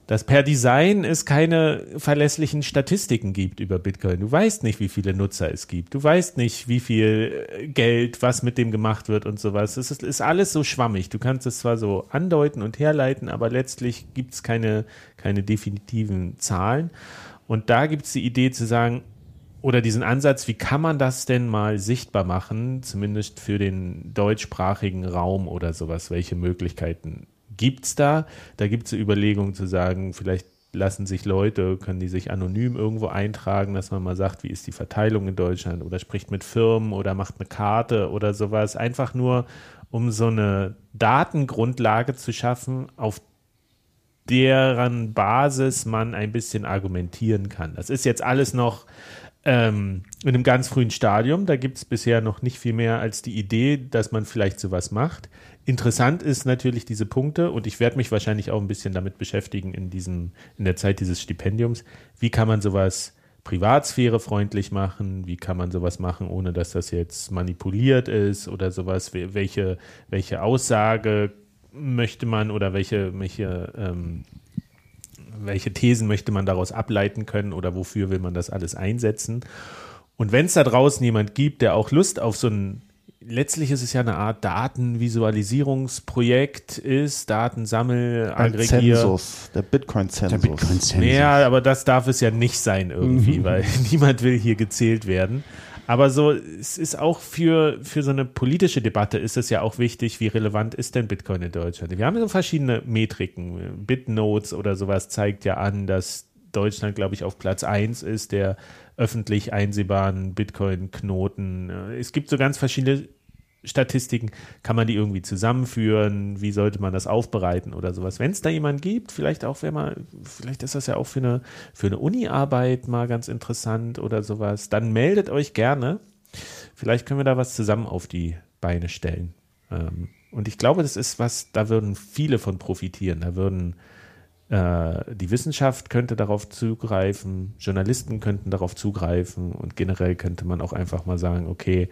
dass per Design es keine verlässlichen Statistiken gibt über Bitcoin. Du weißt nicht, wie viele Nutzer es gibt. Du weißt nicht, wie viel äh, Geld, was mit dem gemacht wird und sowas. Es ist, ist alles so schwammig. Du kannst es zwar so andeuten und herleiten, aber letztlich gibt es keine, keine definitiven Zahlen. Und da gibt es die Idee zu sagen, oder diesen Ansatz, wie kann man das denn mal sichtbar machen, zumindest für den deutschsprachigen Raum oder sowas? Welche Möglichkeiten gibt's da? Da gibt es Überlegungen zu sagen, vielleicht lassen sich Leute, können die sich anonym irgendwo eintragen, dass man mal sagt, wie ist die Verteilung in Deutschland oder spricht mit Firmen oder macht eine Karte oder sowas. Einfach nur, um so eine Datengrundlage zu schaffen, auf deren Basis man ein bisschen argumentieren kann. Das ist jetzt alles noch ähm, in einem ganz frühen Stadium. Da gibt es bisher noch nicht viel mehr als die Idee, dass man vielleicht sowas macht. Interessant ist natürlich diese Punkte und ich werde mich wahrscheinlich auch ein bisschen damit beschäftigen in diesem, in der Zeit dieses Stipendiums. Wie kann man sowas privatsphärefreundlich machen? Wie kann man sowas machen, ohne dass das jetzt manipuliert ist oder sowas? Wel- Welche, welche Aussage möchte man oder welche, welche ähm, welche Thesen möchte man daraus ableiten können oder wofür will man das alles einsetzen. Und wenn es da draußen jemand gibt, der auch Lust auf so ein, letztlich ist es ja eine Art Datenvisualisierungsprojekt ist, Datensammel, Ein Aggregier. Zensus, der Bitcoin-Zensus. Der Bitcoin-Zensus. Ja, aber das darf es ja nicht sein irgendwie, weil niemand will hier gezählt werden. Aber so, es ist auch für, für so eine politische Debatte ist es ja auch wichtig, wie relevant ist denn Bitcoin in Deutschland? Wir haben so verschiedene Metriken. Bitnotes oder sowas zeigt ja an, dass Deutschland, glaube ich, auf Platz 1 ist der öffentlich einsehbaren Bitcoin-Knoten. Es gibt so ganz verschiedene Statistiken, kann man die irgendwie zusammenführen? Wie sollte man das aufbereiten oder sowas? Wenn es da jemanden gibt, vielleicht auch, wenn man, vielleicht ist das ja auch für eine, für eine Uni-Arbeit mal ganz interessant oder sowas, dann meldet euch gerne. Vielleicht können wir da was zusammen auf die Beine stellen. Ähm, und ich glaube, das ist was, da würden viele von profitieren. Da würden die Wissenschaft könnte darauf zugreifen, Journalisten könnten darauf zugreifen und generell könnte man auch einfach mal sagen, okay,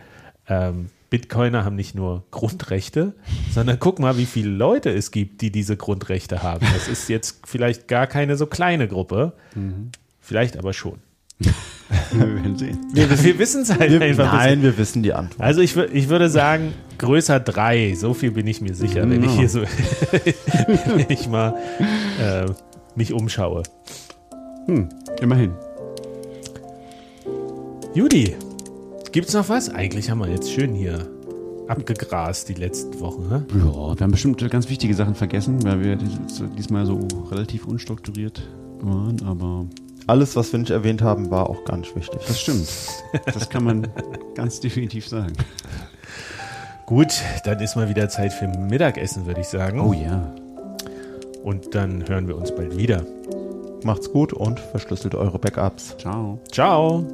ähm, Bitcoiner haben nicht nur Grundrechte, sondern guck mal, wie viele Leute es gibt, die diese Grundrechte haben. Das ist jetzt vielleicht gar keine so kleine Gruppe, vielleicht aber schon. Wir werden sehen. Wir, wir wissen es halt Wir, einfach. nein, wir wissen die Antwort. Also ich, ich würde sagen, größer drei, so viel bin ich mir sicher, wenn ich hier so wenn ich mal äh, mich umschaue. Hm, immerhin. Judy, gibt's noch was? Eigentlich haben wir jetzt schön hier abgegrast die letzten Wochen. Ne? Ja, wir haben bestimmt ganz wichtige Sachen vergessen, weil wir dies- diesmal so relativ unstrukturiert waren, aber alles, was wir nicht erwähnt haben, war auch gar nicht wichtig. Das stimmt. Das kann man ganz definitiv sagen. Gut, dann ist mal wieder Zeit für Mittagessen, würde ich sagen. Oh ja. Und dann hören wir uns bald wieder. Macht's gut und verschlüsselt eure Backups. Ciao. Ciao.